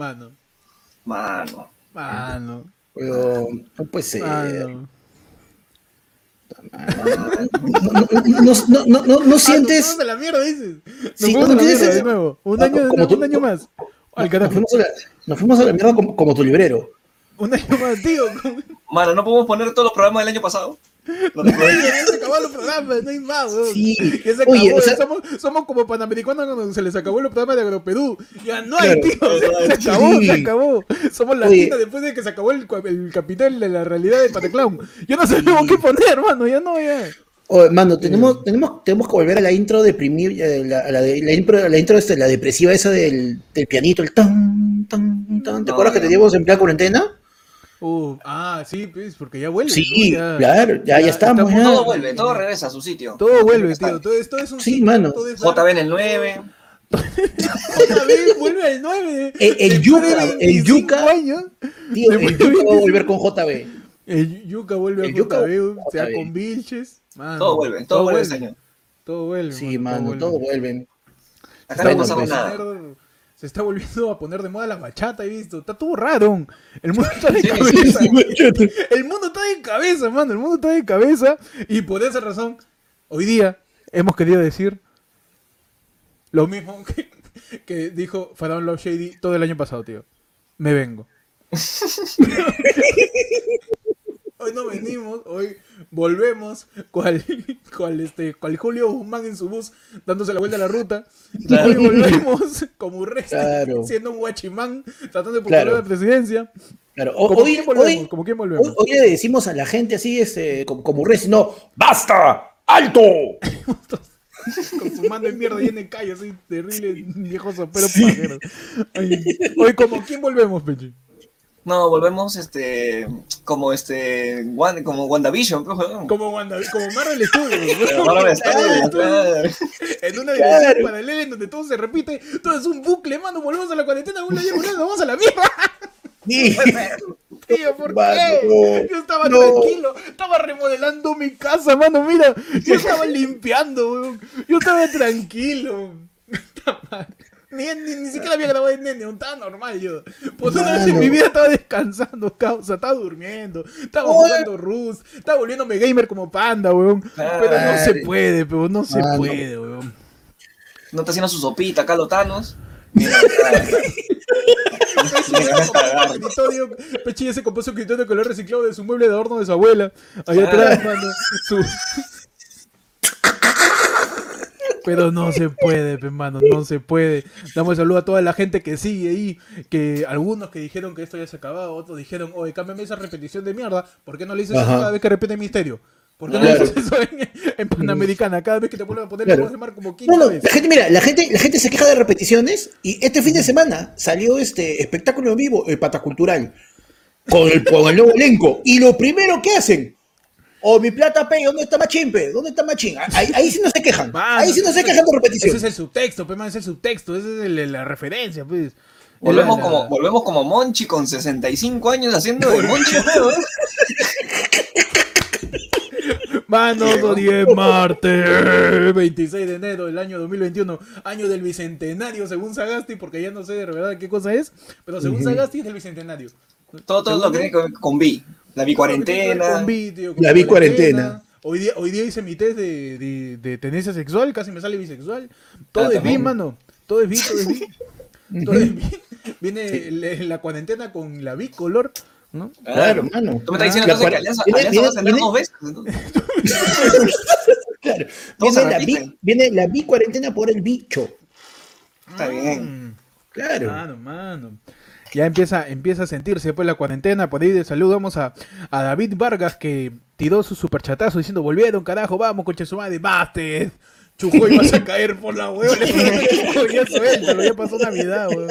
Mano. Mano. Mano. Pero no puede ser. Mano. No, no, no, no, no Ah, sientes. la mierda, dices. De nuevo. Un Ah, año, como tú- un año más. Al Nos fuimos a la, nos fuimos a la mierda como, como tu librero. Un año más, tío. Mano, ¿no podemos poner todos los programas del año pasado? Se programas, no hay más, weón. Sí. Ya se acabó, Oye, o sea- somos, somos como panamericanos cuando se les acabó los programas de Agroperú. Ya no hay, Claro. tío. Se acabó, Sí. se acabó. Somos Oye. latinos después de que se acabó el, el capital de la realidad de Pataclown. Ya no sabemos qué poner, hermano. Ya no, ya. Oye, mano, tenemos, tenemos, tenemos que volver a la intro deprimir, eh, la, a la, de- la intro, la intro la depresiva esa del, del pianito, el tan, tan, tan. ¿Te No, acuerdas que ya. teníamos en plan cuarentena? Uh, ah, sí, pues, porque ya vuelve. Sí, ¿no? Ya- claro, ya, ya, estamos. ya. Todo vuelve, todo regresa a su sitio. Todo vuelve, tío. Todo esto es un Sí, ciclo, mano. todo es JB en el 9. JB vuelve al 9. El- Yuca, el 25 Yuca. años, Tío, el Yuca va a volver con JB. el Yuca vuelve El a Yuca JB, vuelve a sea con Vilches. mano, Todo vuelve, todo vuelve año. Todo vuelve. Sí, mano, todo vuelve. Acá no pasamos pues. nada. Se está volviendo a poner de moda la bachata, he visto. Está todo raro. El mundo está de Sí, cabeza. sí, El mundo está de cabeza, mano. El mundo está de cabeza. Y por esa razón, hoy día hemos querido decir lo mismo que, que dijo Faraón Love Shady todo el año pasado, tío. Me vengo. hoy no venimos, hoy volvemos cual, cual, este, cual Julio Guzmán en su bus dándose la vuelta a la ruta. Claro. Hoy volvemos como Urresti, Claro. siendo un guachimán, tratando de postular Claro. la presidencia. Claro, o- ¿Como hoy, quién volvemos? hoy- ¿Como quién volvemos? hoy- hoy le decimos a la gente así, este, como, como Reci, no, ¡basta! ¡Alto! con su mano de mierda llena de callo, así terrible, viejo sopero pajero. Ay, Hoy, como quién volvemos, Pechi? No, volvemos este como este Wan- como WandaVision, weón. Como Wanda, como Marvel Studios. Ahora está, claro. En una dimensión Claro. paralela en donde todo se repite, todo es un bucle, mano. Volvemos a la cuarentena, ya volvemos, vamos a la mierda. Sí. Tío, ¿por qué? Yo estaba no. tranquilo, estaba remodelando mi casa, mano. Mira, yo estaba limpiando, weón. Yo estaba tranquilo. Ni, ni, ni siquiera había grabado en nene, estaba normal yo. Pues una vez en mi vida estaba descansando, causa, estaba durmiendo, estaba Oye. jugando Rus, estaba volviéndome gamer como panda, weón. Pero no se puede, pero no se Mano. puede, weón. No está haciendo su sopita acá, los Thanos. Mira, Pechi ya se compró su escritorio de color reciclado de su mueble de adorno de su abuela. Allá atrás, mano. Su... Pero no se puede, pe, mano, no se puede. Damos saludo a toda la gente que sigue ahí, que algunos que dijeron que esto ya se acababa, otros dijeron, oye, cámbiame esa repetición de mierda, ¿por qué no le dices eso cada vez que repite Misterio? ¿Por qué no Claro. le dices eso en, en Panamericana? Cada vez que te vuelven a poner Claro. de mar como quinta No, no, vez. la gente, mira, la gente, la gente se queja de repeticiones y este fin de semana salió este espectáculo en vivo, el Patacultural, con el, con el nuevo elenco. Y lo primero que hacen, o mi plata pe, ¿dónde está Machimpe? ¿Dónde está Machín? Ahí, ahí sí no se quejan. Mano, ahí sí no se ese- quejan de Ese repetición. es el subtexto, pe, man, ese es el subtexto, esa es el- la referencia, pues. volvemos La- como volvemos como Monchi con 65 años haciendo de Monchi, weón. Manos o 10 martes, 26 de enero del año 2021, año del bicentenario, según Sagasti, porque ya no sé de verdad qué cosa es, pero según Sagasti es del bicentenario. Todo, todo lo que tiene que ver con B. La vi, tío, con La bicuarentena. Hoy día, hoy día hice mi test de, de, de tenencia sexual, casi me sale bisexual. Todo Ah, es bi, también. mano. Todo es bi, todo es bi. Todo es. Viene la, la cuarentena con la bicolor, ¿no? Claro, mano. Tú me estás diciendo que Alianza, va a salir viene- dos veces. ¿no? Claro. Viene la, bi, viene la bicuarentena por el bicho. Está bien. Mm. Claro. Mano, mano. Ya empieza, empieza a sentirse después la cuarentena. Por ahí de salud vamos a, a David Vargas que tiró su superchatazo diciendo volvieron, carajo, vamos, coche su madre, bastes. Chujoy vas a caer por la hueva. ya suéltalo, ya pasó Navidad, weón.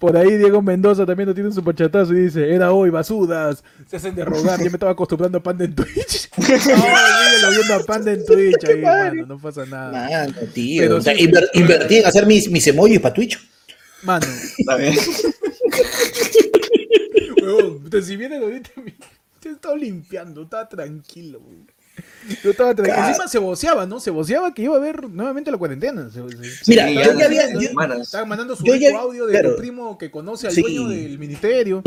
Por ahí Diego Mendoza también no tiene un superchatazo y dice, era hoy, basudas, se hacen de rogar, ya me estaba acostumbrando a Panda en Twitch. No, síguelo viendo a Panda en Twitch ahí, mano, no pasa nada. Mano, tío. Pero O sea, sí. invertí en hacer mis, mis emojis para Twitch. Mano, Está bien. Si vienes ahorita, he estado limpiando, estaba tranquilo, weón. Yo estaba tranquilo. Encima se voceaba, ¿no? Se voceaba que iba a haber nuevamente la cuarentena. Se- se- Mira, Sí, yo ya había- yo-. Estaban mandando su Yo ya- audio de claro. tu primo que conoce al Sí. dueño del ministerio.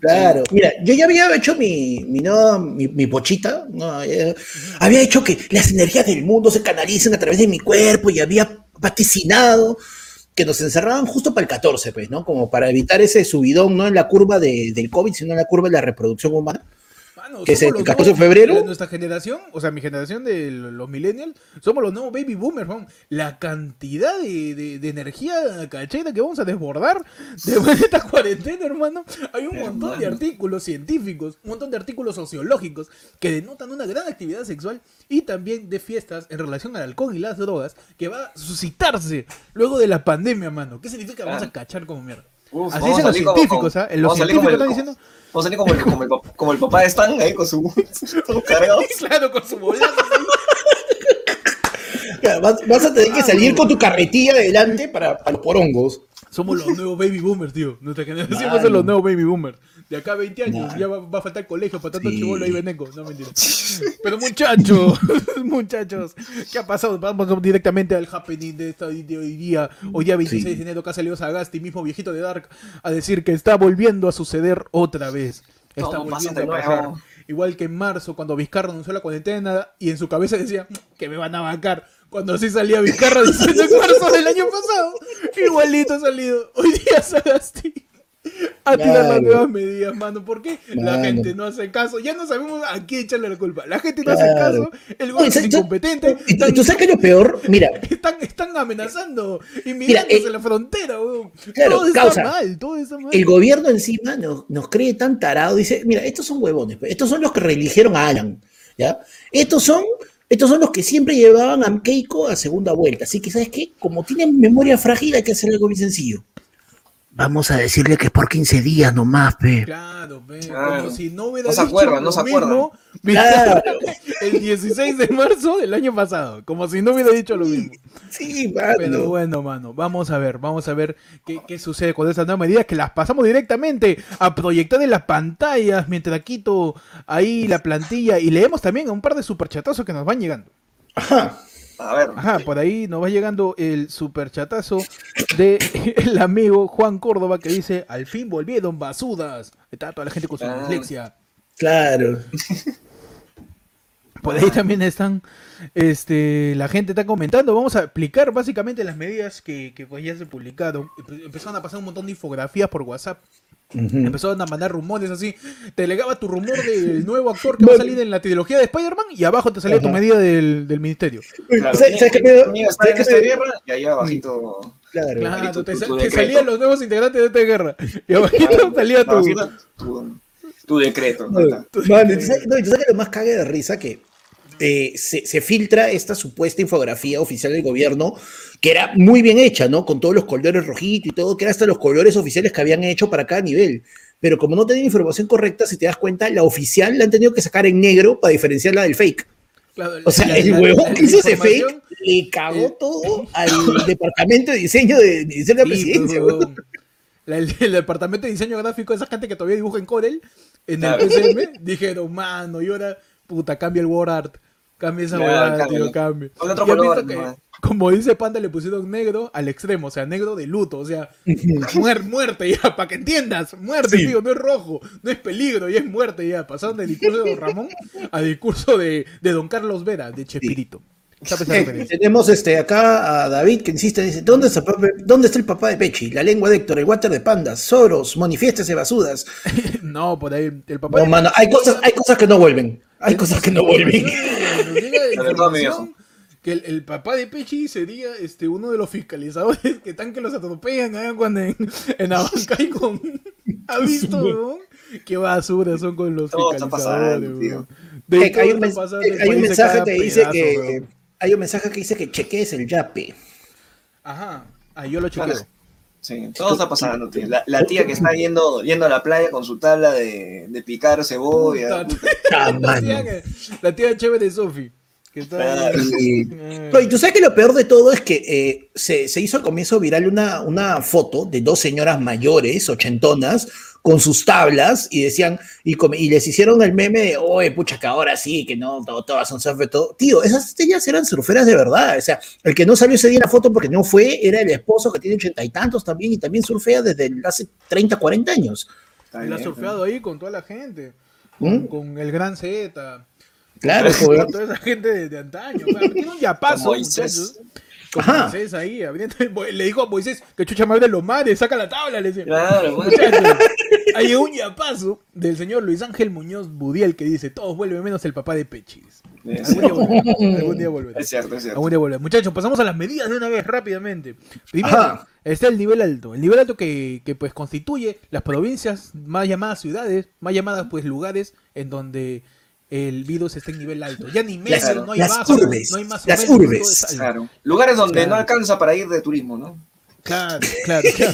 Claro, mira, yo ya había hecho mi, mi, nueva- mi, mi pochita, ¿no? Había hecho que las energías del mundo se canalicen a través de mi cuerpo y había vaticinado que nos encerraban justo para el 14, pues, ¿no? Como para evitar ese subidón, no en la curva de- del COVID, sino en la curva de la reproducción humana. Mano, ¿Qué es el los 14 de febrero? nuestra generación, o sea, mi generación de los millennials, somos los nuevos baby boomers, weón. La cantidad de, de- de energía cacheta que vamos a desbordar después de esta cuarentena, hermano. Hay un montón de Hermano. artículos científicos, un montón de artículos sociológicos que denotan una gran actividad sexual y también de fiestas en relación al alcohol y las drogas que va a suscitarse luego de la pandemia, mano. ¿Qué significa? Vamos a Claro. cachar como mierda. Uf, Así dicen a los científicos, ¿ah? Los a salir como científicos están diciendo... Vamos a salir como el, como el, como el papá de Stan ahí con su, su cargado. Claro, con su. Claro, Vas, vas a tener que salir con tu carretilla adelante para, para los porongos. Somos los nuevos baby boomers, tío. Nuestra generación va a ser los nuevos baby boomers. De acá a 20 años ya va, va a faltar colegio para tanto Sí. chivolo ahí veneco. No mentira. Pero muchachos, muchachos, ¿qué ha pasado? Vamos directamente al happening de, esta, de hoy día. Hoy día 26 Sí. de enero que ha salido Sagasti, mismo viejito de Dark, a decir que está volviendo a suceder otra vez. Está Todo volviendo a pasar. nuevo. Igual que en marzo, cuando Vizcarra anunció la cuarentena y en su cabeza decía que me van a bancar. Cuando así salía Vizcarra diciendo en marzo del año pasado. Igualito ha salido. Hoy día Sagasti a tirar las nuevas medidas, mano. ¿Por qué? La gente no hace caso. Ya no sabemos a quién echarle la culpa. La gente no hace caso. El No, gobierno es incompetente. ¿Y, tú sabes qué es lo peor? Mira, están, están amenazando. Inmigrantes eh, en la frontera, weón. claro, todo está causa. mal. Todo está mal. el gobierno encima nos, nos cree tan tarado, dice, mira, estos son huevones, pues, estos son los que reeligieron a Alan, ¿ya? Estos son, estos son los que siempre llevaban a Keiko a segunda vuelta, así que, ¿sabes qué? Como tienen memoria frágil, hay que hacer algo muy sencillo. Vamos a decirle que es por 15 días nomás, pe. Claro, Claro. como si no hubiera No se lo no se acuerdan. mismo Claro. el 16 de marzo del año pasado, como si no hubiera dicho lo mismo. Sí, mano. Pero bueno, mano, vamos a ver, vamos a ver qué, qué sucede con esas nuevas medidas que las pasamos directamente a proyectar en las pantallas mientras quito ahí la plantilla y leemos también a un par de superchatazos que nos van llegando. Ajá. A ver. Ajá, por ahí nos va llegando el superchatazo de el amigo Juan Córdoba que dice, al fin volvieron basudas. Está toda la gente con su Ah. dislexia. Claro. Por ahí también están, este, la gente está comentando. Vamos a explicar básicamente las medidas que, que pues ya se publicaron. Empe- Empezaron a pasar un montón de infografías por WhatsApp. Ujú. Empezaron a mandar rumores así. Te legaba tu rumor del nuevo actor que va a salir en la trilogía de Spider-Man y abajo te salía tu medida del, del ministerio. Claro, ¿Sabes- qué. Y ahí abajito. Claro. Claro, Abajito te, tu- sa- tu te decreto. salían los nuevos integrantes de esta guerra. Y abajito salía tu... abajito tu, tu decreto. No, no, y tú sabes que lo más cague de risa que eh, se, se filtra esta supuesta infografía oficial del gobierno, que era muy bien hecha, ¿no? Con todos los colores rojitos y todo, que era hasta los colores oficiales que habían hecho para cada nivel. Pero como no tenían información correcta, si te das cuenta, la oficial la han tenido que sacar en negro para diferenciarla del fake. Claro, O sea, la- el huevón que hizo ese fake le cagó eh, todo al departamento de diseño de, de diseño de la Sí, presidencia. pues, huevón. La- el, el departamento de diseño gráfico, esa gente que todavía dibuja en Corel, en Claro. el PCM, dijeron, mano, y ahora, puta, cambia el word art, cambia esa huevada, tío, cambia. Otro color, que, como dice Panda, le pusieron negro al extremo, o sea, negro de luto, o sea, muer- muerte ya, para que entiendas, muerte, Sí. tío, no es rojo, no es peligro, ya es muerte ya. Pasaron del discurso de Don Ramón al discurso de, de Don Carlos Vera, de Chespirito. ¿Sabes esa Eh, tenemos este, acá a David que insiste, dice, ¿dónde está, el papá- ¿dónde está el papá de Pechi? La lengua de Héctor, el water de Panda, Soros, manifiéstese basudas. No, por ahí, el papá... No, mano, hay cosas, hay cosas que no vuelven. Hay cosas que no vuelven. Nos llega información que el, el papá de Pechi sería este uno de los fiscalizadores que están que los atropellan allá cuando en, en Abancay con ha visto weón? qué basura son con los Todo está fiscalizadores pasando, tío. weón. De Eh, hay, un, hay mensaje que dice que weón. hay un mensaje que dice que chequees el yape. ajá ah, yo lo chequeo. Sí, todo está pasando, tío. La, la tía que está yendo, yendo a la playa con su tabla de, de picar cebolla. Puta, la, mano. tía, que- la tía chévere de Sofi ¿Qué tal? Claro. Y, no, y tú sabes que lo peor de todo es que eh, se, se hizo al comienzo viral una, una foto de dos señoras mayores, ochentonas, con sus tablas y decían, y, y les hicieron el meme de, oye, pucha, que ahora sí, que no, todo- todas son surfer, todo. Tío, esas ellas eran surferas de verdad. O sea, el que no salió ese día en la foto porque no fue, era el esposo que tiene ochenta y tantos también y también surfea desde el- hace 30, 40 años. Está y la ha bien, surfeado ahí con toda la gente. ¿Mm? Con, con el gran Z. Claro, joder. toda esa gente de, de antaño. tiene un yapazo, Con Moisés. muchachos. Ajá. Moisés ahí, abriendo- le dijo a Moisés que chucha madre de los mares, saca la tabla, le decía. Claro, bueno. Muchachos, hay un yapazo del señor Luis Ángel Muñoz Budiel que dice, todos vuelven menos el papá de Pechis. Es Algún día volverá. Algún día volverá. es cierto, es cierto. Algún día volverá. Muchachos, pasamos a las medidas de una vez rápidamente. Primero, Ajá. está el nivel alto. El nivel alto que, que, pues constituye las provincias más llamadas ciudades, más llamadas pues lugares en donde el virus está en nivel alto. Ya ni medio, Las- no hay las bajo, urbes, no hay más o las menos, urbes. Claro. Lugares donde Claro. no alcanza para ir de turismo, ¿no? Claro, claro, claro.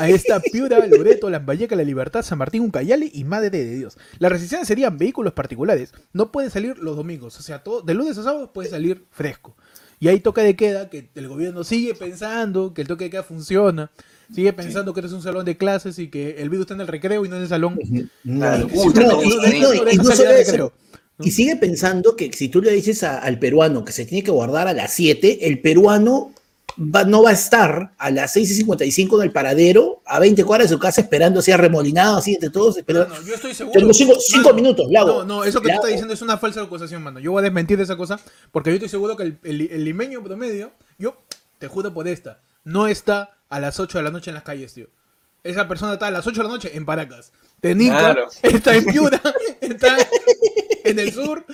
Ahí está Piura, Loreto, Lambayeca, La Libertad, San Martín, Ucayali y Madre de Dios. Las restricciones serían vehículos particulares. No pueden salir los domingos. O sea, todo, de lunes a sábado puede salir fresco. Y ahí toca de queda que el gobierno sigue pensando que el toque de queda funciona. Sigue pensando que esto es un salón de clases y que el virus está en el recreo y no en el salón. No, no, no, y- no, no, no no sigue pensando que si tú le dices a- al peruano que se tiene que guardar a las 7, el peruano va- no va a estar a las 6 y 55 en el paradero, a 20 cuadras de su casa, esperando así arremolinado, así entre todos. Pero, Mano, yo estoy seguro. Cinco Mano, minutos, Lago. No, no, eso que tú estás diciendo es una falsa acusación, mano. Yo voy a desmentir esa cosa porque yo estoy seguro que el, el- el limeño promedio, yo te juro por esta, no está a las 8 de la noche en las calles, tío. Esa persona está a las 8 de la noche en Paracas. Tenica Claro. está en Piura, está en el sur.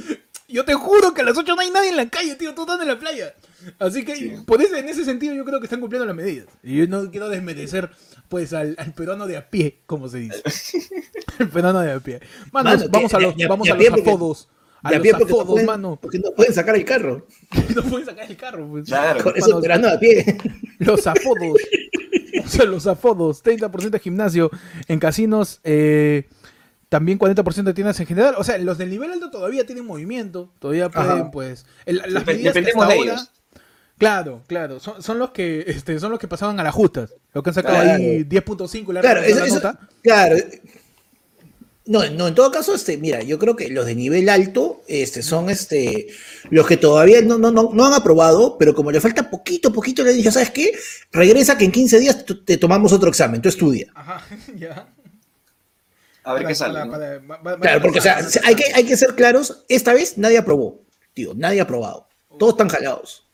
Yo te juro que a las 8 no hay nadie en la calle, tío. Todos están en la playa. Así que, Sí. por ese, en ese sentido, yo creo que están cumpliendo las medidas. Y yo no quiero desmerecer, pues, al, al peruano de a pie, como se dice. el peruano de a pie. Mano, Mano, vamos que- a los, vamos a los porque- apodos. A pie porque no apodos, pueden- mano. porque no pueden sacar el carro. No pueden sacar el carro, pues. Claro. Por eso Mano, esperando a pie. Los apodos. O sea, los apodos. 30% de gimnasio. En casinos, eh, también 40% de tiendas en general. O sea, los del nivel alto todavía tienen movimiento. Todavía pueden, Ajá. pues. el- las Dep- medidas que dependemos hasta de ahora. ellos. Claro, claro. Son, son los que este, son los que pasaban a las justas. Los que han sacado Claro. ahí 10.5 y le han Claro, eso- la eso- nota. claro. No, no, en todo caso, este, mira, yo creo que los de nivel alto este, son este, los que todavía no, no, no, no han aprobado, pero como le falta poquito, poquito, le dije, ¿sabes qué? Regresa que en 15 días te tomamos otro examen, tú estudia. Ajá, ya. A ver Para- qué sale. Claro, porque o sea, hay que, hay que ser claros, esta vez nadie aprobó, tío, nadie ha aprobado. Todos están jalados.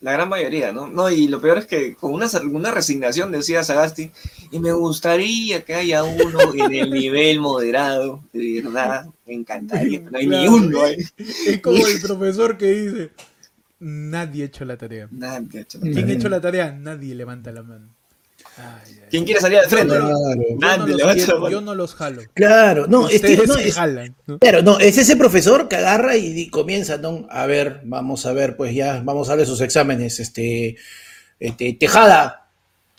La gran mayoría, ¿no? No, y lo peor es que con una, una resignación decía Sagasti, y me gustaría que haya uno en el nivel moderado, de verdad, me encantaría, no hay ni uno ahí. Es como el profesor que dice: Nadie ha hecho la tarea. Nadie, chaval. ¿Quién ha hecho la tarea? Nadie levanta la mano. Ay, ay. ¿Quién quiere salir al frente? Yo no- Claro. Yo no, quiero, yo no los jalo. Claro, no, este, no, es, jalan. ¿no? Claro, no, es ese profesor que agarra y, comienza, ¿no? A ver, vamos a ver, pues ya, vamos a darle sus exámenes. Este, este, Tejada,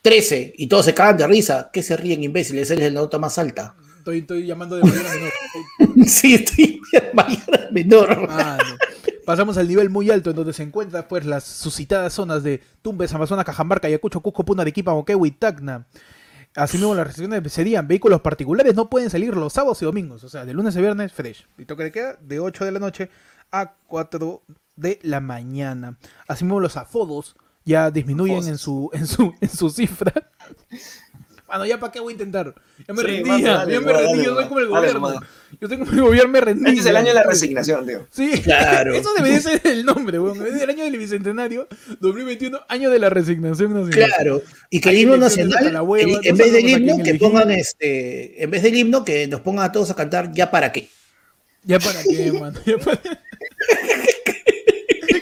13, y todos se cagan de risa. ¿Qué se ríen, imbéciles? Él es la nota más alta. Estoy, estoy llamando de mayor a menor. sí, estoy mayor al menor. Ah, no. Pasamos al nivel muy alto en donde se encuentran pues las suscitadas zonas de Tumbes, Amazonas, Cajamarca, Ayacucho, Cusco, Puna, Arequipa, Moquegua y Tacna. Asimismo, las restricciones serían vehículos particulares no pueden salir los sábados y domingos, o sea, de lunes a viernes, fresh. Y toque de queda de 8 de la noche a 4 de la mañana. Asimismo, los afodos ya disminuyen en su, en su, en su cifra. Bueno, ya para qué voy a intentar. Ya me Sí, rendí, mano, ya, dale, ya me dale, rendí, dale, yo soy como el gobierno. Yo soy como el gobierno, me rendí. Este es el año de la resignación, tío. Sí, Claro. eso debería ser el nombre, weón. En vez del año del bicentenario, 2021, año de la resignación nacional. Claro, y que el himno nacional, la hueva, el- no en vez del himno, que pongan este, en vez del himno, que nos pongan a todos a cantar ya para qué. Ya para qué, mano. Ya para...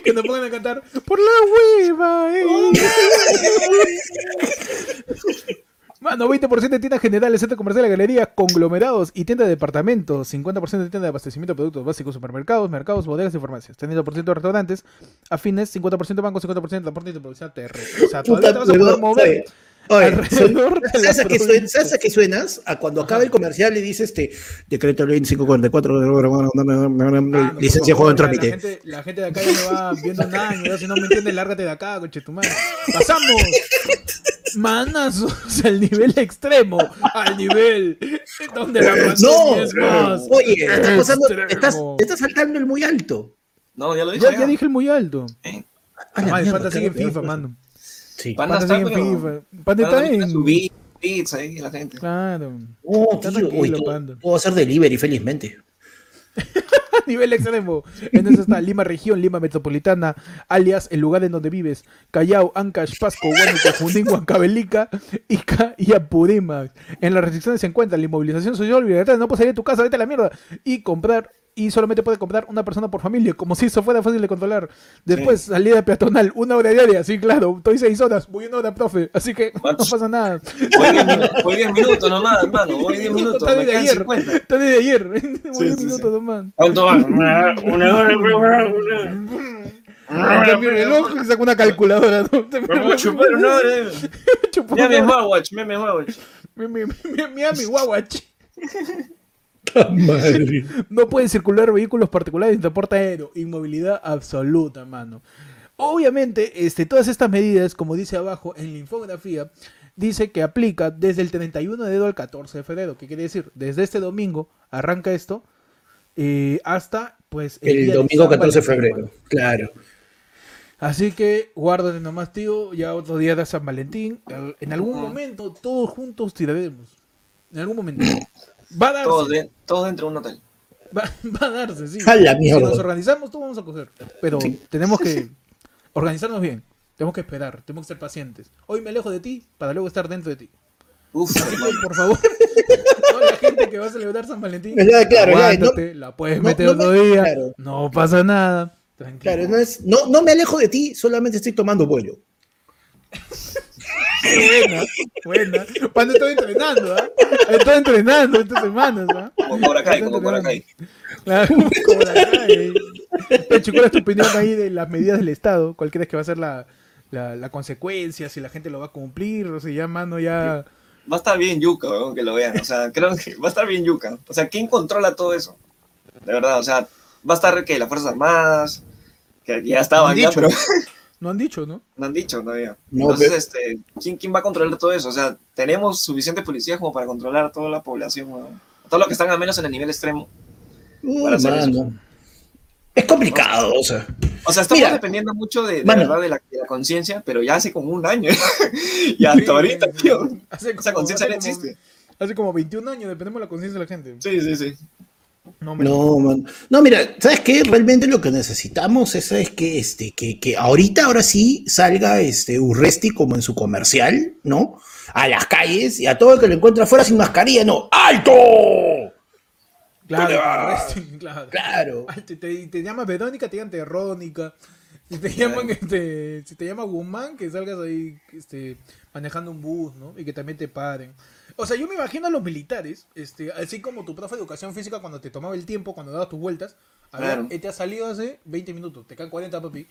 que nos pongan a cantar por la hueva, eh. Mano, 20% de tiendas generales, centros comerciales, galerías, conglomerados y tiendas de departamentos. 50% de tiendas de abastecimiento de productos básicos, supermercados, mercados, bodegas y farmacias. 30% de restaurantes afines, 50% de bancos, 50% de transporte y de producción terrestre. O sea, todavía te vas a poder mover. Oye, ¿sabes a, qué suenas, provincia. ¿Sabes a qué suenas? A cuando acaba el comercial y dice este decreto ley 544 Ah, no, licencia de juego en trámite. La gente, la gente de acá ya me va viendo ya, si no me entiendes, lárgate de acá, coche tu madre. Pasamos manazos al nivel extremo, al nivel donde la No, es más. oye, estás, pasando- estás, estás saltando el muy alto. No, ya lo dije. Ya, ya dije el muy alto. Eh, A la Ah, el mierda, pata sigue FIFA, mano. Sí. Panda Panda está, sigue en pero- FIFA. Panda está Panda en. su beat, beats ahí, la gente. Claro. Oh, Está tío, va a ser delivery, felizmente. Nivel extremo. En eso está Lima Región, Lima Metropolitana, alias el lugar en donde vives, Callao, Ancash, Pasco, Huánuco, Junín, Huancavelica, Ica y Apurímac. En las restricciones se encuentra la inmovilización social, libertad, no puedes salir de tu casa, vete a la mierda, y comprar, y solamente puede comprar una persona por familia, como si eso fuera fácil de controlar. Después, salida peatonal, una hora diaria, sí, claro, estoy seis horas, voy una hora, profe, así que no Macho. pasa nada. Voy 10 minutos, voy 10 minutos nomás, hermano. Voy 10 minutos. Está Me desde ayer, 50. está desde ayer, voy Sí, un sí, minuto sí. nomás. ¿Cuánto va? Una una hora. mi reloj y saca una calculadora. ¿no? Me voy a chupar una hora. eh. Mi una- smartwatch, mira mi smartwatch. mi- mi- mi- Mira mi guaguach. Madre. No pueden circular vehículos particulares en transporte aéreo. Inmovilidad absoluta, mano. Obviamente, este, todas estas medidas, como dice abajo en la infografía, dice que aplica desde el 31 de enero al 14 de febrero. ¿Qué quiere decir? Desde este domingo arranca esto eh, hasta pues El de domingo San 14 de febrero, claro. Así que guárdate nomás, tío. Ya otro día de San Valentín. Al- En algún momento todos juntos tiraremos. En algún momento. Va a darse. Todos, de- todos dentro de un hotel. Va, va a darse, sí. A la Si mierda. nos organizamos, todos vamos a coger. Pero tenemos que organizarnos bien. Tenemos que esperar. Tenemos que ser pacientes. Hoy me alejo de ti para luego estar dentro de ti. Uf, por favor, toda la gente que va a celebrar San Valentín, Ya, claro, ya, la puedes meter no otro día. claro. No pasa nada. Tranquilo. Claro, no, es, no, no me alejo de ti, solamente estoy tomando vuelo. Buena, buena. Cuando estoy entrenando, ¿ah? Estoy entrenando estas semanas, ¿ah? Como Cobra Kai, como Cobra Kai. Claro, como. Pero, chico, ¿cuál es tu opinión ahí de las medidas del Estado? ¿Cuál crees que va a ser la, la, la consecuencia? Si la gente lo va a cumplir, o si ya, mano, ya... Va a estar bien yuca, weón, que lo vean. O sea, creo que va a estar bien yuca. O sea, ¿quién controla todo eso? De verdad, o sea, va a estar que las Fuerzas Armadas, que ya estaban ya, pero No han dicho, ¿no? no han dicho todavía. No, Entonces, pero- este, ¿quién, ¿quién va a controlar todo eso? O sea, tenemos suficientes policías como para controlar a toda la población, weón. Todos los que están al menos en el nivel extremo. Uy, Para hacer eso. Es complicado, o sea. O sea, estamos Mira, dependiendo mucho de, de mano. verdad de la, de la conciencia, pero ya hace como un año. y hasta ahorita, tío. Hace Esa conciencia no existe. Hace como 21 años dependemos de la conciencia de la gente. Sí, sí, sí. No, me- No, man. No, mira, ¿sabes qué? Realmente lo que necesitamos es, es que, este, que, que ahorita, ahora sí, salga este Urresti como en su comercial, ¿no? A las calles y a todo el que lo encuentra afuera sin mascarilla, ¿no? ¡Alto! Claro, Claro. claro, claro. Claro. Te, te, te llamas Verónica, te llaman Terrónica. Si te llaman, este, si te llama Guzmán, que salgas ahí este, manejando un bus, ¿no? Y que también te paren. O sea, yo me imagino a los militares, este, así como tu profe de educación física cuando te tomaba el tiempo, cuando dabas tus vueltas. A Claro. ver, eh, te has salido hace 20 minutos, te quedan 40, papi.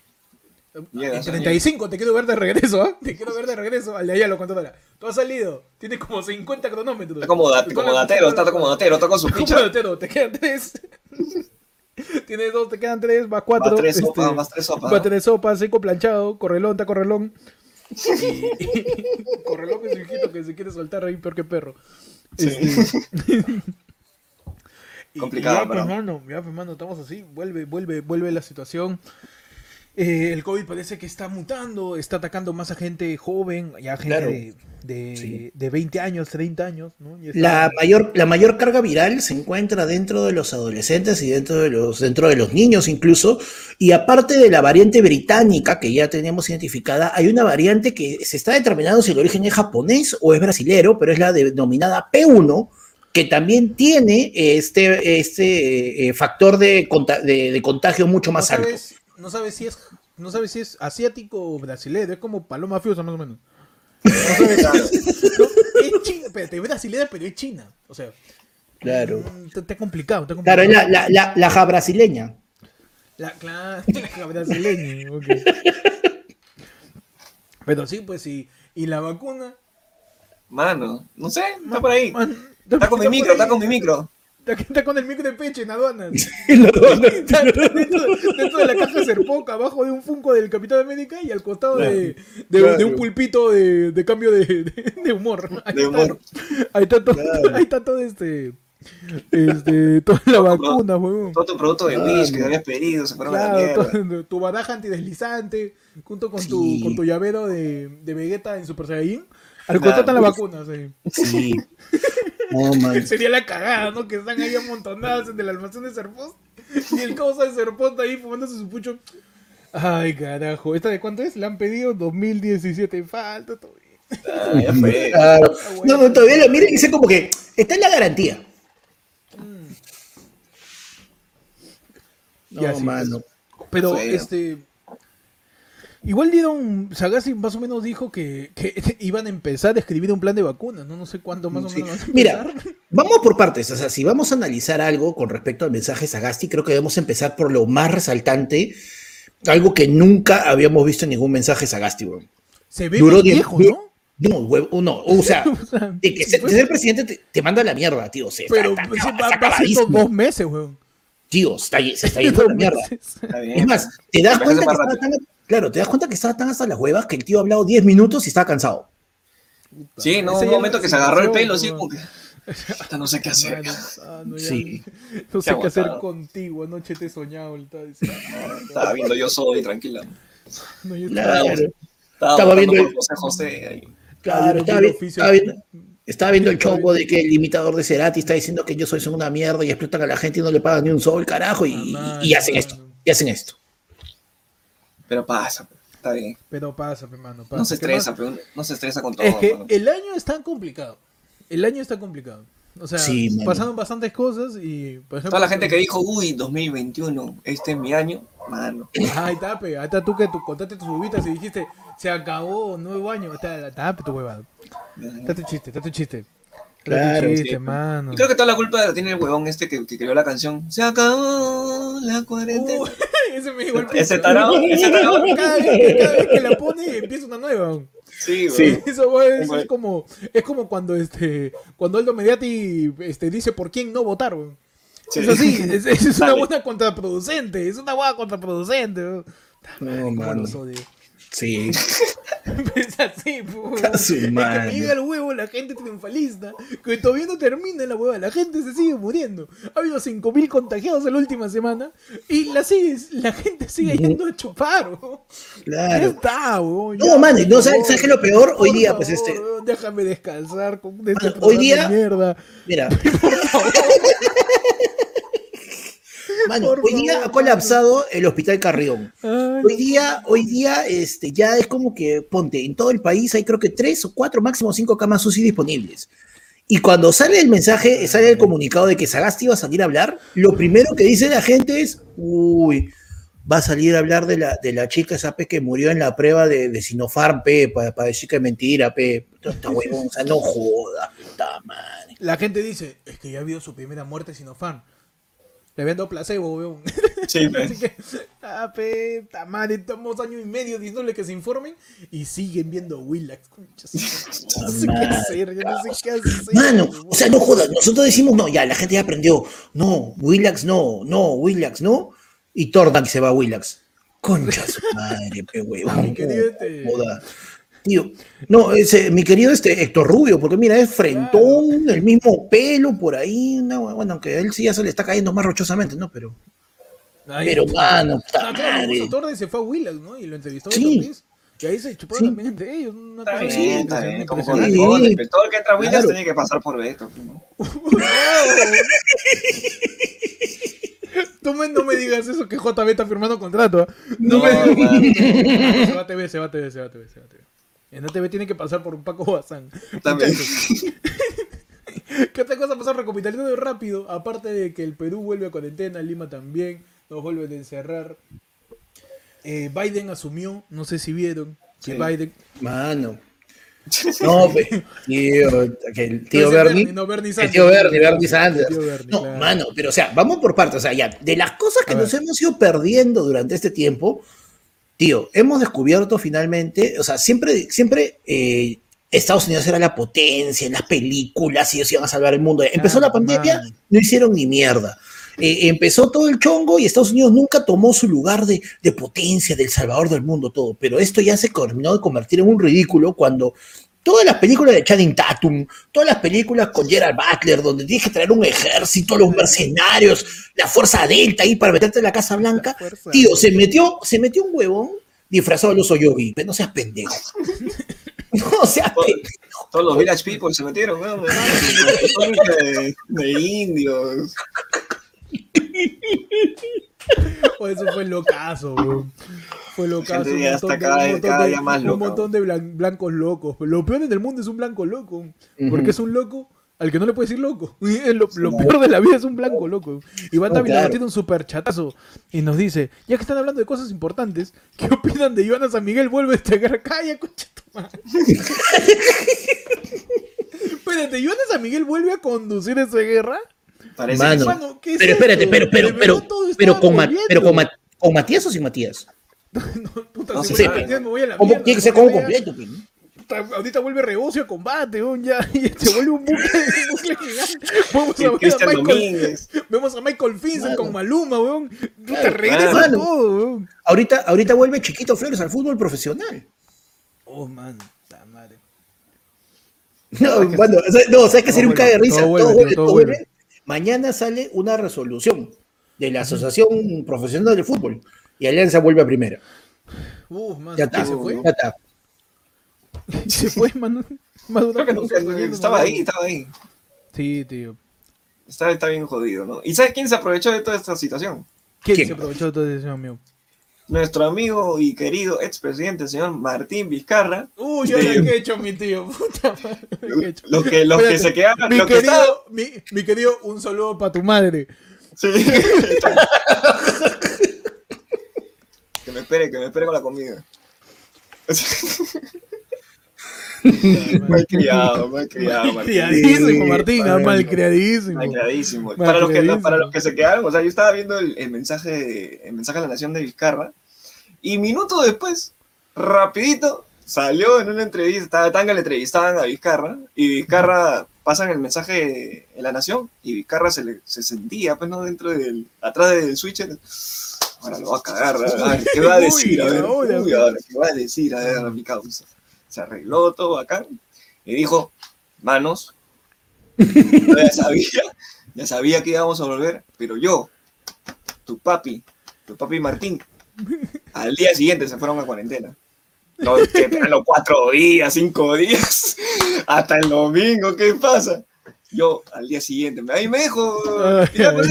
En 35 te quiero ver de regreso, ¿ah? Te quiero ver de regreso. Al de allá lo controla. Tú has salido, tienes como 50 cronómetros. Está como, dat- como datero, está como datero, está con su ¿Cómo ficha. datero? Te quedan tres. Tienes dos, te quedan tres, vas cuatro. Más tres este, sopas, más tres sopas. Va ¿no? tres sopas, seco planchado, correlón, está correlón. Y, correlón es su hijito que se quiere soltar ahí peor que perro. Este, y- Complicado, y ya, pues, pero- mano, ya, pues, mano, estamos así. Vuelve, vuelve, vuelve la situación. Eh, el COVID parece que está mutando, está atacando más a gente joven, ya gente Claro. de, de, Sí. de 20 años, 30 años, ¿no? Está- La mayor, la mayor carga viral se encuentra dentro de los adolescentes y dentro de los, dentro de los niños incluso. Y aparte de la variante británica que ya tenemos identificada, hay una variante que se está determinando si el origen es japonés o es brasilero, pero es la denominada P1, que también tiene este, este eh, factor de, conta- de- de contagio mucho más alto. sabes, no sabes si es no sabes si es asiático o brasileño, es como paloma fiosa más o menos. No sabes, no, es china, espérate, es brasileña, pero es china. O sea, Claro. mm, está, complicado, Claro, complicado. es la, la, la, la ja brasileña. La, claro, la brasileña, ok. Pero sí, pues sí. Y la vacuna, Mano, no sé, está por ahí. Man, Está con mi micro, ahí. está con mi micro. Está, con el micro de peche en aduanas. Está dentro, dentro de la caja de Serpoca, abajo de un Funko del Capitán América y al costado de, de, Claro. de un pulpito de, de cambio de, humor. Ahí De está. humor. Ahí está todo, Claro. ahí está todo este. Este, toda la vacuna, huevón. Todo tu producto de Claro. Wish que habías pedido, se fueron a la Claro, mierda. todo- tu baraja antideslizante, junto con, tu, con tu llavero de, Vegeta en Super Saiyajin. Al costado están las vacunas, sí. Sí. Man. Sería la cagada, ¿no? Que están ahí amontonadas en el almacén de Serpost. Y el causa de Serpost ahí fumándose su pucho. Ay, carajo. ¿Esta de cuánto es? La han pedido 2017. Falta todavía. Ah, ya fue. Claro. No, no, todavía lo miren y dice como que está en la garantía. Y No, mano. Pero, este. Igual dieron. Sagasti más o menos dijo que, que iban a empezar a escribir un plan de vacunas. No, no sé cuándo más o Sí. menos van a Mira, vamos por partes. O sea, si vamos a analizar algo con respecto al mensaje Sagasti, creo que debemos empezar por lo más resaltante, algo que nunca habíamos visto en ningún mensaje Sagasti, weón. Se ve Duró diez- viejo, ¿no? No, huevo, no. O sea, de que pues, de ser presidente te, te manda a la mierda, tío. Se, pero está, pues, está- va, está dos meses, weón. Tío, está, se está yendo a la mierda. Está bien. Es más, te das cuenta que claro, te das cuenta que estaba tan hasta las huevas que el tío ha hablado 10 minutos y estaba cansado. Sí, no, un momento que se agarró el pelo, weón. como que. Hasta no sé qué hacer. Mano, ah, ya- Sí. No sé Qué qué hacer contigo. Anoche te he soñado. estaba diciendo. Estaba viendo yo soy, tranquila. No, yo Claro. estaba- Estaba, viendo el- José José ahí. Claro, estaba, vi el vi- oficio. estaba viendo, estaba viendo el chongo de que el imitador de Cerati está diciendo que yo soy son una mierda y explotan a la gente y no le pagan ni un sol, carajo, y, Ah, y hacen esto, y hacen esto. Pero pasa, pues, está bien. Pero pasa, pe, mano. pasa. No se estresa, pero no se estresa con todo. Es que el año está complicado. El año está complicado. O sea, Sí, pasaron bastantes cosas y, por ejemplo... Toda la gente que dijo, uy, 2021, este es mi año, mano. Ah, Ahí está, pe. Ahí está tú que tú contaste tus uvitas y dijiste, se acabó nuevo año. Está, está tu huevada. Está tu chiste, está tu chiste. Claro, chiste, sí. mano. Y creo que toda la culpa la tiene el huevón este que, que creó la canción. Se acabó la cuarentena. Uh, ese me el ese piso. tarado, ese tarado. Cada vez, que- cada vez que la pone empieza una nueva. Sí, Sí. Eso güey, es, como es como cuando este cuando Aldo Mediati este dice por quién no votar. güey. Sí. Es así, es, es una buena contraproducente, es una buena contraproducente. güey. No, mano. Sí. Es así, pues. Es que me llega el huevo la gente triunfalista, que todavía no termina la hueva, la gente se sigue muriendo. Ha habido 5.000 contagiados en la última semana y la, sigue, la gente sigue yendo a chupar. Ya Claro. está, No, ya, mano, por no, ¿sabes- sabes qué es lo peor? Hoy día, pues, favor, este- weón, Déjame descansar con este hoy día- de Mierda. Mira, Por favor. mano, hoy día ha colapsado el hospital Carrión. Ay, Hoy día, hoy día, este, ya es como que, ponte, en todo el país hay creo que tres o cuatro, máximo cinco camas UCI disponibles. Y cuando sale el mensaje, sale el comunicado de que Sagasti iba a salir a hablar, lo primero que dice la gente es, uy, va a salir a hablar de la, de la chica esa que murió en la prueba de, de Sinopharm, pe, para decir que es mentira, pe. Esta huevón, o sea, no joda, puta madre. La gente dice, es que ya ha habido su primera muerte Sinofan. Dado placebo, weón. Sí, Así que, ah, madre, estamos año y medio diciéndole que se informen y siguen viendo Willax. No sé qué hacer, yo no sé qué hacer. Mano, o sea, no jodas, nosotros decimos, no, ya, la gente ya aprendió, no, Willax no, no, Willax no, y Tornak se va a Willax. Concha su madre, pe huevón. Tío, no, ese, mi querido este Héctor Rubio, porque mira, es frentón, el mismo pelo por ahí, no, bueno, aunque a él sí ya se le está cayendo más rochosamente, ¿no? Pero, Ay, pero mano, puta Ah, claro, madre. Torres se fue a Willax, ¿no? Y lo entrevistó Sí. Ortiz, Y ahí se chuparon Sí. también entre ellos. Una Está cosa bien, está bien. Como. Sí. pero Todo el que entra a Williams Claro. tiene que pasar por Beto. ¿no? Tú me- no me digas eso que JB está firmando contrato. ¿ah? No, No, me digas. Se va a TV, se va a TV, se va a TV, se va a TV. En ATV tiene que pasar por un Paco Bazán. También. ¿Qué otra cosa pasó recopilando rápido? Aparte de que el Perú vuelve a cuarentena, Lima también, nos vuelven a encerrar. Eh, Biden asumió, no sé si vieron, que Sí. Biden. Mano. No, tío, que el tío No, ese Bernie. no, Bernie El Sanders. tío Bernie, Bernie Sanders. El tío Bernie, No, claro. mano, pero o sea, vamos por partes. O sea, ya, de las cosas que A nos ver. hemos ido perdiendo durante este tiempo, tío, hemos descubierto finalmente, o sea, siempre, siempre eh, Estados Unidos era la potencia, en las películas, y ellos iban a salvar el mundo. Empezó la pandemia, no hicieron ni mierda. Eh, empezó todo el chongo y Estados Unidos nunca tomó su lugar de, de potencia, del salvador del mundo, todo. Pero esto ya se terminó de convertir en un ridículo cuando todas las películas de Channing Tatum, todas las películas con Gerald Butler, donde tienes que traer un ejército, los mercenarios, la fuerza delta ahí para meterte en la Casa Blanca, La tío, se metió, se metió un huevón disfrazado de oso yogi, pero no seas pendejo. No seas pendejo. Todos los Village People se metieron, weón. De, de indios. Oh, eso fue locazo, weón. Fue locazo. Un montón, de, cada- un montón de- un montón blancos locos. Lo peor del mundo es un blanco loco. Porque es un loco al que no le puedes decir loco. Lo, lo peor de la vida es un blanco loco. Iván No, Dávila claro. tiene un super chatazo y nos dice: Ya que están hablando de cosas importantes, ¿qué opinan de Ivana San Miguel vuelve a esta guerra? Calla, concha tu madre. Espérate, ¿Ivana San Miguel vuelve a conducir esa guerra? Parece Mano. que sí. Mano, ¿qué es Pero espérate, esto? pero, De pero, pero, pero, con, Ma- pero con, Ma- con Matías o sin Matías. No, puta, No si me voy a la ¿Cómo? mierda, Tiene que ser como completo. Ahorita vuelve Rebocio a combate, weón, ya, y se vuelve un bucle, un bucle gigante. Vamos a ver Michael, Domínguez. vemos a Michael Claro. con Maluma, weón. Regresa claro. todo, weón. Ahorita, ahorita vuelve Chiquito Flores al fútbol profesional. Oh, man, la madre. No, bueno, o sea, no, ¿sabes qué Todo sería un cague de risa? todo Todo vuelve, vuelve, todo todo vuelve. Mañana sale una resolución de la Asociación Profesional de Fútbol y Alianza vuelve a primera. Uh, man, Ya está, ¿se fue? ya está. Se fue, man. Maduro Creo que nunca- estaba ahí, estaba ahí. Sí, tío. Está, está bien jodido, ¿no? ¿Y sabes quién se aprovechó de toda esta situación? ¿Quién, ¿Quién? se aprovechó de todo eso, mío? Nuestro amigo y querido expresidente, señor Martín Vizcarra. Uy, yo Sí. la que he hecho, mi tío. Puta madre. ¿qué he hecho? Los que, los que se quedaban, Mi que querido, mi, mi querido, un saludo para tu madre. Sí. que me espere, que me espere con la comida. mal criado, mal criado, Martín. Ah, Sí, malcriadísimo. Malcriadísimo. Para los, que, Malcriadísimo. para los que se quedaron, o sea, yo estaba viendo el, el mensaje de- el mensaje de la Nación de Vizcarra y minutos después, rapidito, salió en una entrevista, Tanga le entrevistaban a Vizcarra y Vizcarra pasan el mensaje en la Nación y Vizcarra se, le, se sentía pues no dentro del, atrás del switcher. Ahora lo va a cagar, a ver, ¿qué va a decir? A ver, Uy, ahora, uy, ahora, ¿qué va a decir? A ver, a mi causa. Se arregló todo acá y dijo, manos, yo ya sabía, ya sabía que íbamos a volver, pero yo, tu papi, tu papi Martín, al día siguiente se fueron a cuarentena. No, que los cuatro días, cinco días, hasta el domingo, ¿qué pasa? Yo al día siguiente, ahí me dijo, pues,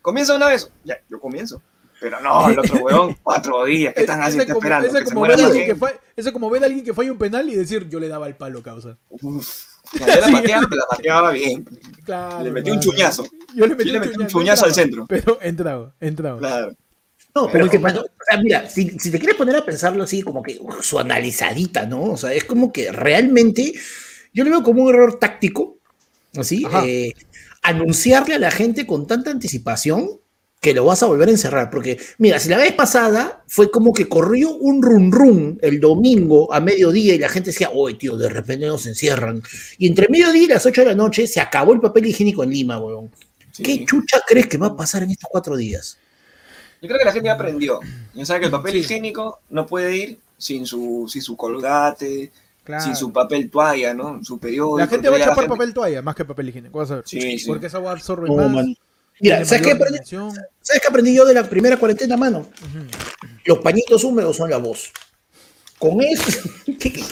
comienza una vez, ya, yo comienzo. Pero no, el otro huevón, cuatro días, ¿qué están Ese haciendo? como- esperando? ese que como ver alguien que gente. fa- ese como ver a alguien que falla un penal y decir, yo le daba el palo, causa. Uf, yo la pateaba, pero la pateaba bien. Claro, Le metí un chuñazo. Yo le metí, Yo le un, metí un chuñazo, al centro. Pero entraba, entraba. Claro. No, Pero- pero que pasó, o sea, mira, si, si te quieres poner a pensarlo así, como que uh, su analizadita, ¿no? O sea, es como que realmente yo lo veo como un error táctico, así, eh, anunciarle a la gente con tanta anticipación que lo vas a volver a encerrar, porque mira, si la vez pasada fue como que corrió un run run el domingo a mediodía y la gente decía, oye, tío, de repente nos encierran. Y entre mediodía y las 8 de la noche se acabó el papel higiénico en Lima, weón. Sí. ¿Qué chucha crees que va a pasar en estos cuatro días? Yo creo que la gente ya aprendió. Ya sabe que el papel higiénico no puede ir sin su, sin su colgate, Claro. sin su papel toalla, ¿no? Su periódico. La gente va a chapar gente- papel toalla más que papel higiénico, vas a ver. Sí, sí. Porque esa agua absorbe No, más. man. Mira, ¿sabes qué, aprendí. ¿sabes qué aprendí yo de la primera cuarentena, mano? Los pañitos húmedos son la voz. Con eso, ¿qué, qué, qué,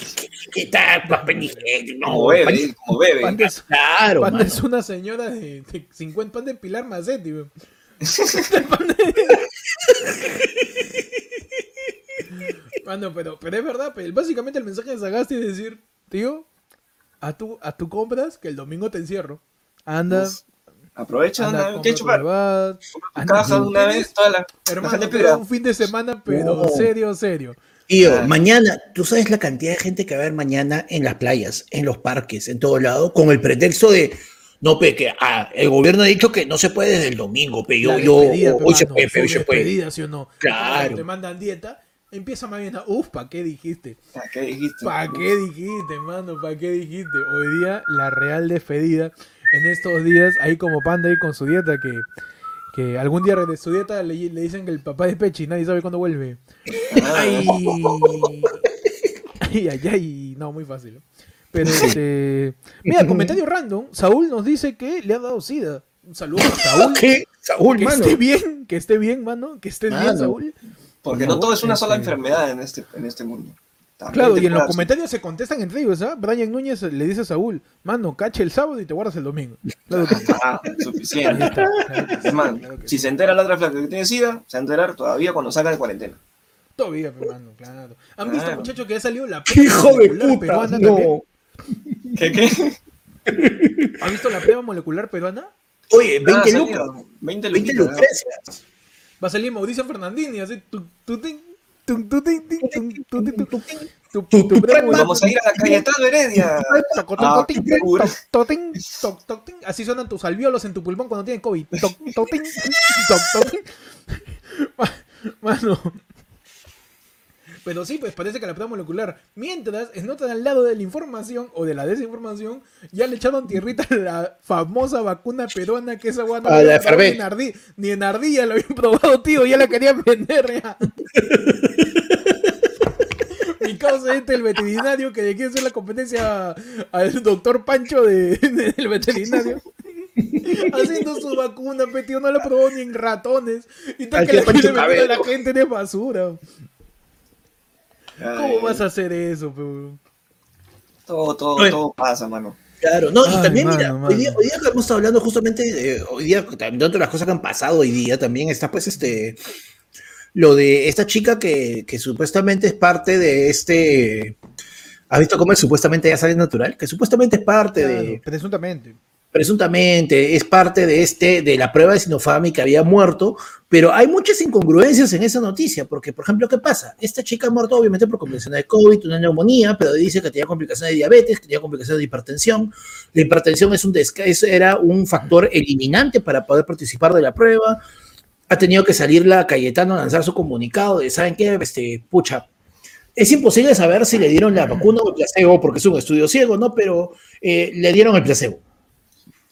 qué tal? Higiénico, Como No, bebe, como bebe. Es, Claro, es una señora de, de 50 pan de Pilar Macetti. weón. Mano, pero, pero es verdad, pero básicamente el mensaje de Sagasti es decir, tío, a tu, a tu compras que el domingo te encierro. Anda, Uf, Aprovecha anda, una compra ¿Qué tu chupar? caja de una vez, toda la, la Hermano, pida. un fin de semana, pero No. serio, serio. Tío, mañana, tú sabes la cantidad de gente que va a haber mañana en las playas, en los parques, en todo lado, con el pretexto de, no, pe, que ah, el gobierno ha dicho que no se puede desde el domingo, pe, yo, La yo, hoy se puede, pe, hoy se puede. ¿sí o no? Claro. Te mandan dieta empieza más bien a, uf, ¿pa' qué dijiste? Ah, ¿Qué dijiste? ¿Pa' qué dijiste, mano? ¿Pa' qué dijiste? Hoy día, la real despedida. En estos días, ahí como panda ahí con su dieta, que, que algún día de su dieta le, le dicen que el papá de Pechi, nadie sabe cuándo vuelve. Ah, Ay, ay, ay, ay, no, muy fácil. Pero este, mira, comentario random, Saúl nos dice que le ha dado sida. Un saludo a Saúl. ¿Qué? Saúl, Que mano. esté bien, que esté bien, mano, que estés bien. Saúl. Porque Por no todo es una sola este- enfermedad en este, en este mundo. También Claro, te y en los comentarios se contestan entre ellos, ¿ah? Brian Núñez le dice a Saúl, mano, cache el sábado y te guardas el domingo. Claro que sí. Ah, suficiente. está, claro que sí, Es más, claro que si sí. se entera la otra flaca que tiene sida, se va a enterar todavía cuando salga de cuarentena. Todavía, pero, mano, claro. ¿Han visto, muchachos, que ha salido la Hijo de molecular puta. peruana también? ¿Qué, qué? ¿Ha visto la prueba molecular peruana? Oye, 20 Ah, lucas. salió. 20 20 luquitas, ¿no? lucrecias. Va a salir Mauricio Fernandini, así, tu, tu, tin, Vamos a ir a la Cayetano Heredia. Así suenan tus alvéolos en tu pulmón cuando tienes COVID. Mano. Pero sí, pues parece que la prueba molecular, mientras en otro lado de la información o de la desinformación, ya le echaron tierrita a la famosa vacuna peruana que esa guana A la ni en ardi- ni en ardilla lo habían probado, tío, ya la querían vender ya. Mi causa este, el veterinario, que le quiere hacer la competencia al doctor Pancho de, de- del veterinario. Haciendo su vacuna, pe, tío, no la probó ni en ratones. Y tal Al que tío le Pancho quiere vender a la gente de basura. ¿Cómo vas a hacer eso, weón? Todo, todo, todo pasa, mano. Claro, no, y también, mano, mira, mano. Hoy, día, hoy día que hemos estado hablando justamente, de, hoy día, de las cosas que han pasado hoy día, también está pues este, lo de esta chica que, que supuestamente es parte de este, ¿has visto cómo es supuestamente ya sale natural? Que supuestamente es parte de, presuntamente. Presuntamente es parte de este de la prueba de Sinopharm que había muerto, pero hay muchas incongruencias en esa noticia, porque por ejemplo, ¿qué pasa? Esta chica ha muerto obviamente por complicaciones de COVID, una neumonía, pero dice que tenía complicaciones de diabetes, que tenía complicaciones de hipertensión. La hipertensión es un es- era un factor eliminante para poder participar de la prueba. Ha tenido que salir la Cayetano a lanzar su comunicado de, ¿saben qué? Este, pucha, es imposible saber si le dieron la vacuna o el placebo, porque es un estudio ciego, ¿no? Pero eh, le dieron el placebo.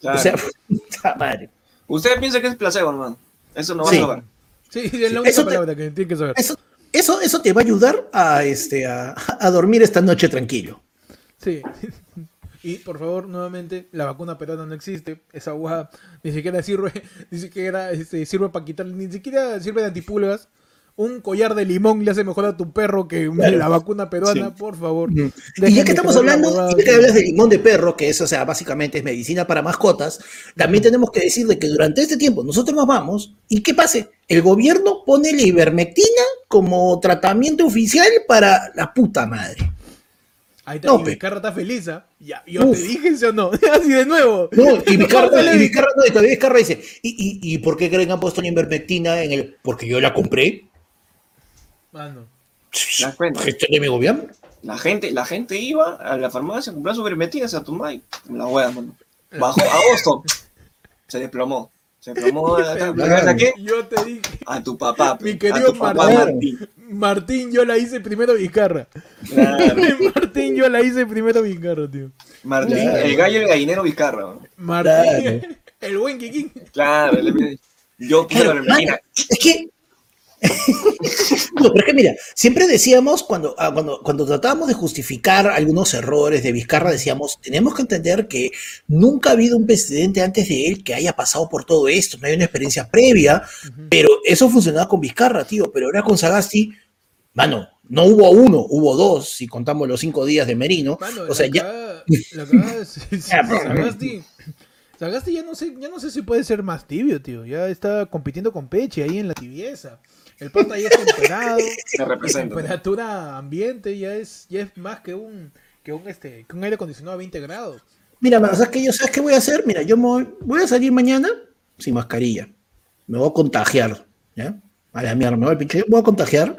Claro. O sea, puta madre. Usted piensa que es placebo, hermano. Eso no va Sí. a saber. Sí, es la única Eso te- palabra que tiene que saber. Eso, eso, eso te va a ayudar a, este, a, a dormir esta noche tranquilo. Sí. Y por favor, nuevamente, la vacuna peruana no existe. Esa agua ni siquiera sirve, ni siquiera este, sirve para quitar, ni siquiera sirve de antipulgas. Un collar de limón le hace mejor a tu perro que la vacuna peruana, Sí. por favor. Y ya que estamos hablando, ya que hablas de limón de perro, que eso, o sea, básicamente es medicina para mascotas, también tenemos que decir de que durante este tiempo nosotros nos vamos y ¿qué pase? El gobierno pone la ivermectina como tratamiento oficial para la puta madre. Ahí está, No, y. Vizcarra está feliz, ¿ah? Ya, yo Uf. te dije, ¿sí o no? Así de nuevo. No, y Vizcarra, ¿Cómo le y? Vizcarra- no, y todavía Vizcarra dice, ¿y, y, y por qué creen que han puesto la ivermectina en el...? Porque yo la compré. Mano. ¿Te das cuenta? Gestión de mi gobierno. La gente, la gente iba a la farmacia a comprar sus vermetinas a tu mai. La hueá, mano. Bajó agosto. Se desplomó. Se desplomó. Pero, ¿Gracias a qué? Yo te dije, A tu papá. Mi a querido tu papá, Martín. Martín. Martín, yo la hice primero Vizcarra. Claro. Martín, yo la hice primero Vizcarra, tío. Martín, Claro. el gallo y el gallinero Vizcarra. Martín, el buen Kikín. Claro. el- Yo la Claro, es que. no, pero es que mira, siempre decíamos cuando, ah, cuando, cuando tratábamos de justificar algunos errores de Vizcarra, decíamos, tenemos que entender que nunca ha habido un presidente antes de él que haya pasado por todo esto, no hay una experiencia previa, pero eso funcionaba con Vizcarra, tío, pero ahora con Sagasti, mano, no hubo uno, hubo dos, si contamos los cinco días de Merino, Mano, o sea, la ya, la Sagasti ya no sé, ya no sé si puede ser más tibio, tío. Ya está compitiendo con Peche ahí en la tibieza. El pata ya está temperado, Se representa. temperatura ambiente, ya es, ya es más que un, que un este, que un aire acondicionado a 20 grados. Mira, ¿sabes qué, yo, ¿sabes qué voy a hacer? Mira, yo me voy, voy a salir mañana sin mascarilla. Me voy a contagiar, ¿ya? A la mierda, me voy, pinche, voy a contagiar.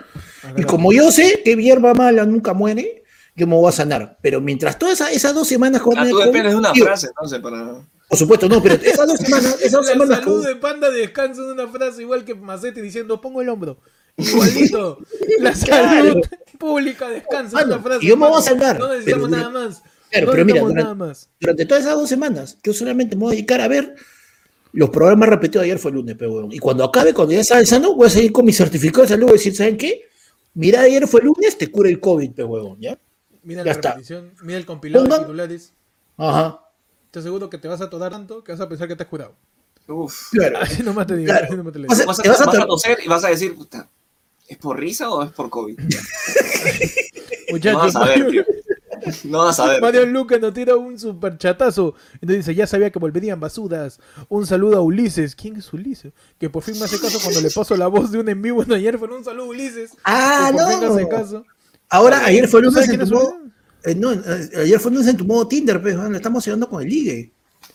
Y como yo sé que hierba mala nunca muere, yo me voy a sanar. Pero mientras todas esas, esas dos semanas Ah, tú de una tío, frase, entonces, para. Por supuesto, no, pero esas dos semanas, esas dos La semanas salud de panda descansa en una frase igual que Macete diciendo pongo el hombro. Igualito. La salud pública descansa. Mano, una frase, y yo me voy a salvar, No necesitamos pero- nada más. Claro, no pero mira, durante- nada más. Durante todas esas dos semanas, yo solamente me voy a dedicar a ver los programas repetidos ayer fue el lunes, pero weón. Y cuando acabe, cuando ya salga sano, voy a seguir con mi certificado de salud. A decir, ¿saben qué? Mira, ayer fue el lunes, te cura el COVID, pero huevón, ¿ya? Mira Ya la está. repetición, mira el compilado de titulares. Ajá. Te aseguro que te vas a atorar tanto que vas a pensar que te has curado. Uf. Claro. Así nomás te digo. Claro. así nomás te lo O digo. sea, Vas a, te vas a vas a tor- toser y vas a decir, puta, ¿es por risa o es por COVID? No Muchachos, vas a ver, Mario, tío. No vas a ver. Mario Lucas nos tira un super chatazo. Y nos dice, ya sabía que volverían basudas. Un saludo a Ulises. ¿Quién es Ulises? Que por fin me hace caso cuando le paso la voz de un en vivo en ayer. Fue un saludo Ulises. Ah, que por fin no. hace caso. Ahora, ayer fue el lunes Eh, no, eh, ayer fue en tu modo Tinder, pero bueno, estamos llegando con el ligue.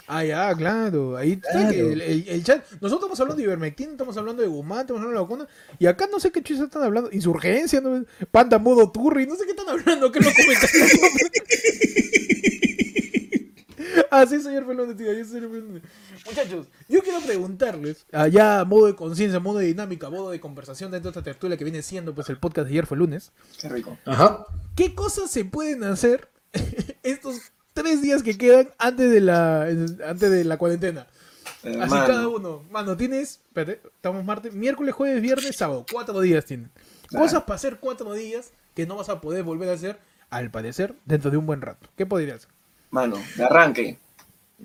Ah, ya, claro. Ahí Claro. el, el- el chat. Nosotros estamos hablando de ivermectina, estamos hablando de Guzmán, estamos hablando de la vacuna. Y acá no sé qué chistes están hablando. Insurgencia, ¿no? Panda modo turri, no sé qué están hablando. ¿Qué lo comentarios? ah, sí, señor Fernández, tío. yo, señor Fernández. Muchachos, yo quiero preguntarles, allá a modo de conciencia, modo de dinámica, modo de conversación dentro de esta tertulia que viene siendo pues el podcast de ayer fue lunes. Qué rico. Ajá. ¿Qué cosas se pueden hacer estos tres días que quedan antes de la, antes de la cuarentena? Así Hermano. cada uno. Mano, tienes. Espérate, estamos martes, miércoles, jueves, viernes, sábado. Cuatro días tienen. Claro. Cosas para hacer cuatro días que no vas a poder volver a hacer, al parecer, dentro de un buen rato. ¿Qué podrías hacer? Mano, de arranque.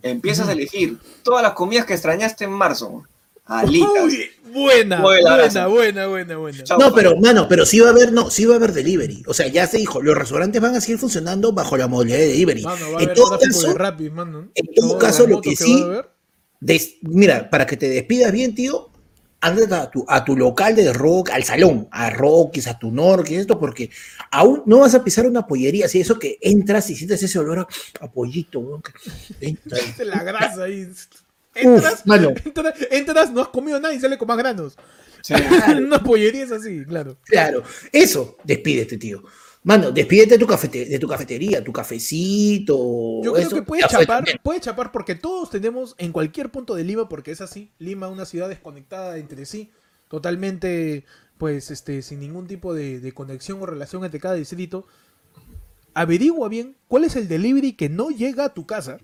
Empiezas a elegir todas las comidas que extrañaste en marzo. Alitas. Uy, buena, Buena, buena, buena, buena, buena. Chao. No, pero, mano, pero sí va a haber, no, sí va a haber delivery. O sea, ya se dijo, los restaurantes van a seguir funcionando bajo la modalidad de delivery. Mano, va a en haber todo caso, de Rappi, mano. en todo caso, lo que va sí- des- mira, para que te despidas bien, tío, anda a tu, a tu local de rock, al salón, a Rockies, a tu Norquis, esto, porque aún no vas a pisar una pollería, así eso que entras y sientes ese olor a, a pollito, weón, que entra y- Viste la grasa ahí. Entras, entras, entras, no has comido nada y sale con más granos. Sí. Una pollería es así, claro. Claro, eso, despídete, tío. Mano, despídete de tu, cafete- de tu cafetería, tu cafecito. Yo creo eso, que puede chapar, también. puede chapar porque todos tenemos en cualquier punto de Lima, porque es así, Lima una ciudad desconectada entre sí, totalmente, pues, este, sin ningún tipo de, de conexión o relación entre cada distrito. Averigua bien cuál es el delivery que no llega a tu casa,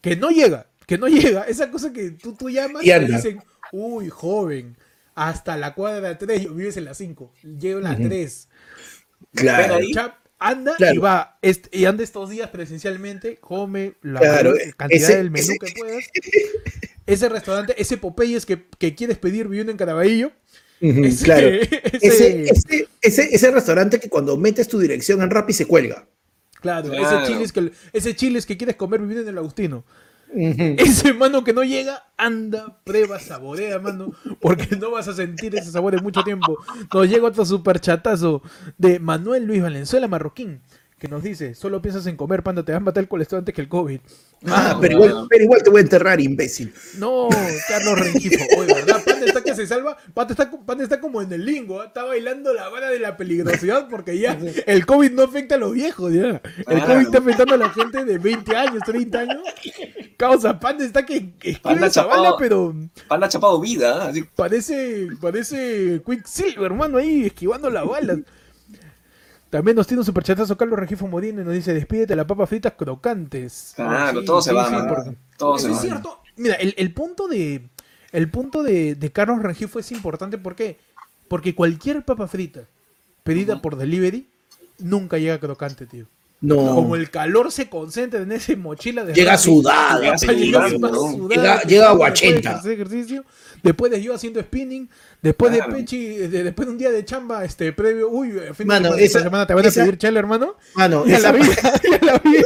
que no llega, que no llega, esa cosa que tú, tú llamas Y y, dicen, uy, joven, hasta la cuadra 3, vives en la 5, llego en la. 3. Claro. Ahí. Chap, anda Claro. y va, est- y anda estos días presencialmente, come la Claro, mayor cantidad ese- del menú ese- que puedas. Ese restaurante, ese Popeyes que, que quieres pedir viviendo en Caraballo. Ese- claro. ese- Ese, ese, ese, ese restaurante que cuando metes tu dirección en Rappi se cuelga. claro, Claro. ese chiles que ese chiles que quieres comer viviendo en el Agustino. Ese mano que no llega, anda, prueba, saborea, mano, porque no vas a sentir ese sabor en mucho tiempo. Nos llega otro super chatazo de Manuel Luis Valenzuela Marroquín, que nos dice, solo piensas en comer, panda, te vas a matar el colesterol antes que el COVID. Ah, Mano, pero, igual, pero igual te voy a enterrar, imbécil. No, Carlos Rengifo, oye, ¿verdad? Panda que se salva, Panda está, está como en el lingo, ¿ah? está bailando la vara de la peligrosidad porque ya el COVID no afecta a los viejos, ya. El. COVID está afectando a la gente de 20 años, 30 años. Causa, Panda está que escribe Panda chapado. bala, pero Panda chapado vida, ¿eh? así. parece, parece Quicksilver, hermano, ahí esquivando las balas. También nos tiene un superchatazo Carlos Rengifo Modino y nos dice, despídete las papas fritas crocantes. Claro, Sí, todo se va, sí, porque- Todo se es va. cierto. Mira, el, el punto de. El punto de, de Carlos Rengifo es importante ¿por qué? porque cualquier papa frita pedida por delivery nunca llega crocante, tío. No. Como el calor se concentra en esa mochila de Llega sudada, Llega Llega- todo, aguachenta. Después de ejercicio, después de yo haciendo spinning, después Claro. de Pechi, de- después de un día de chamba este previo, uy, el fin de semana, esta esa- semana te van a esa- pedir chela, hermano. Mano, Ya esa, la vi, ya la vi.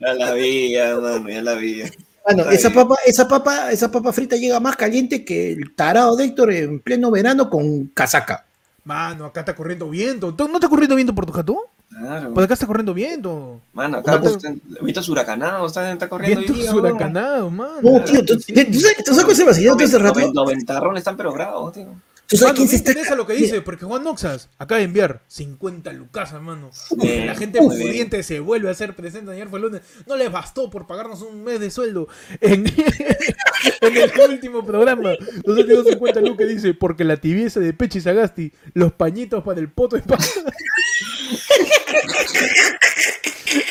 Ya la vi, ya, mano, ya la vi. Está esa papa, esa papa, esa papa frita llega más caliente que el tarado de Héctor en pleno verano con casaca. Mano, acá está corriendo viento. ¿Tú- ¿No está corriendo viento por tu jato? Claro. Pues acá está corriendo viento. Mano, acá Una está, vientos huracanados, está, está corriendo Vientos huracanados, mano. No, tío, ¿tú, tú sabes, tú sabes cuál es el vacilón de ese rato? Los ventarrones están pero grados, tío. ¿Tú sabes Mano, me interesa lo que dice, porque Juan Noxas acaba de enviar 50 lucas, mano. Bien, la gente pudiente se vuelve a hacer presente. Ayer fue el lunes. No les bastó por pagarnos un mes de sueldo en, en el último programa. Han dio 50 lucas dice, porque la tibieza de Pechi Sagasti, los pañitos para el poto de.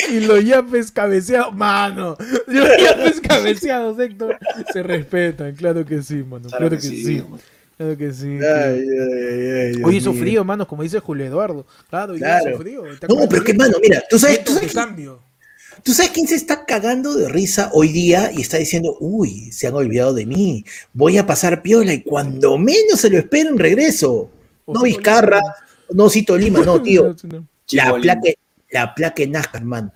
Y los yapes cabeceados, mano. Los yapes cabeceados, Héctor. Se respetan, claro que sí, mano. Claro, que, sí. mano. Claro que sí. Ay, ay, ay, Dios Hoy hizo mío. frío, mano, como dice Julio Eduardo. Claro, hoy Claro. hizo frío. ¿Te No, pero que, mano, mira, ¿tú sabes, tú sabes, cambio. tú sabes quién se está cagando de risa hoy día y está diciendo, uy, se han olvidado de mí, voy a pasar piola y cuando menos se lo esperen regreso. No Vizcarra, no Cito Lima, no, tío. La placa, la placa en Nazca, hermano.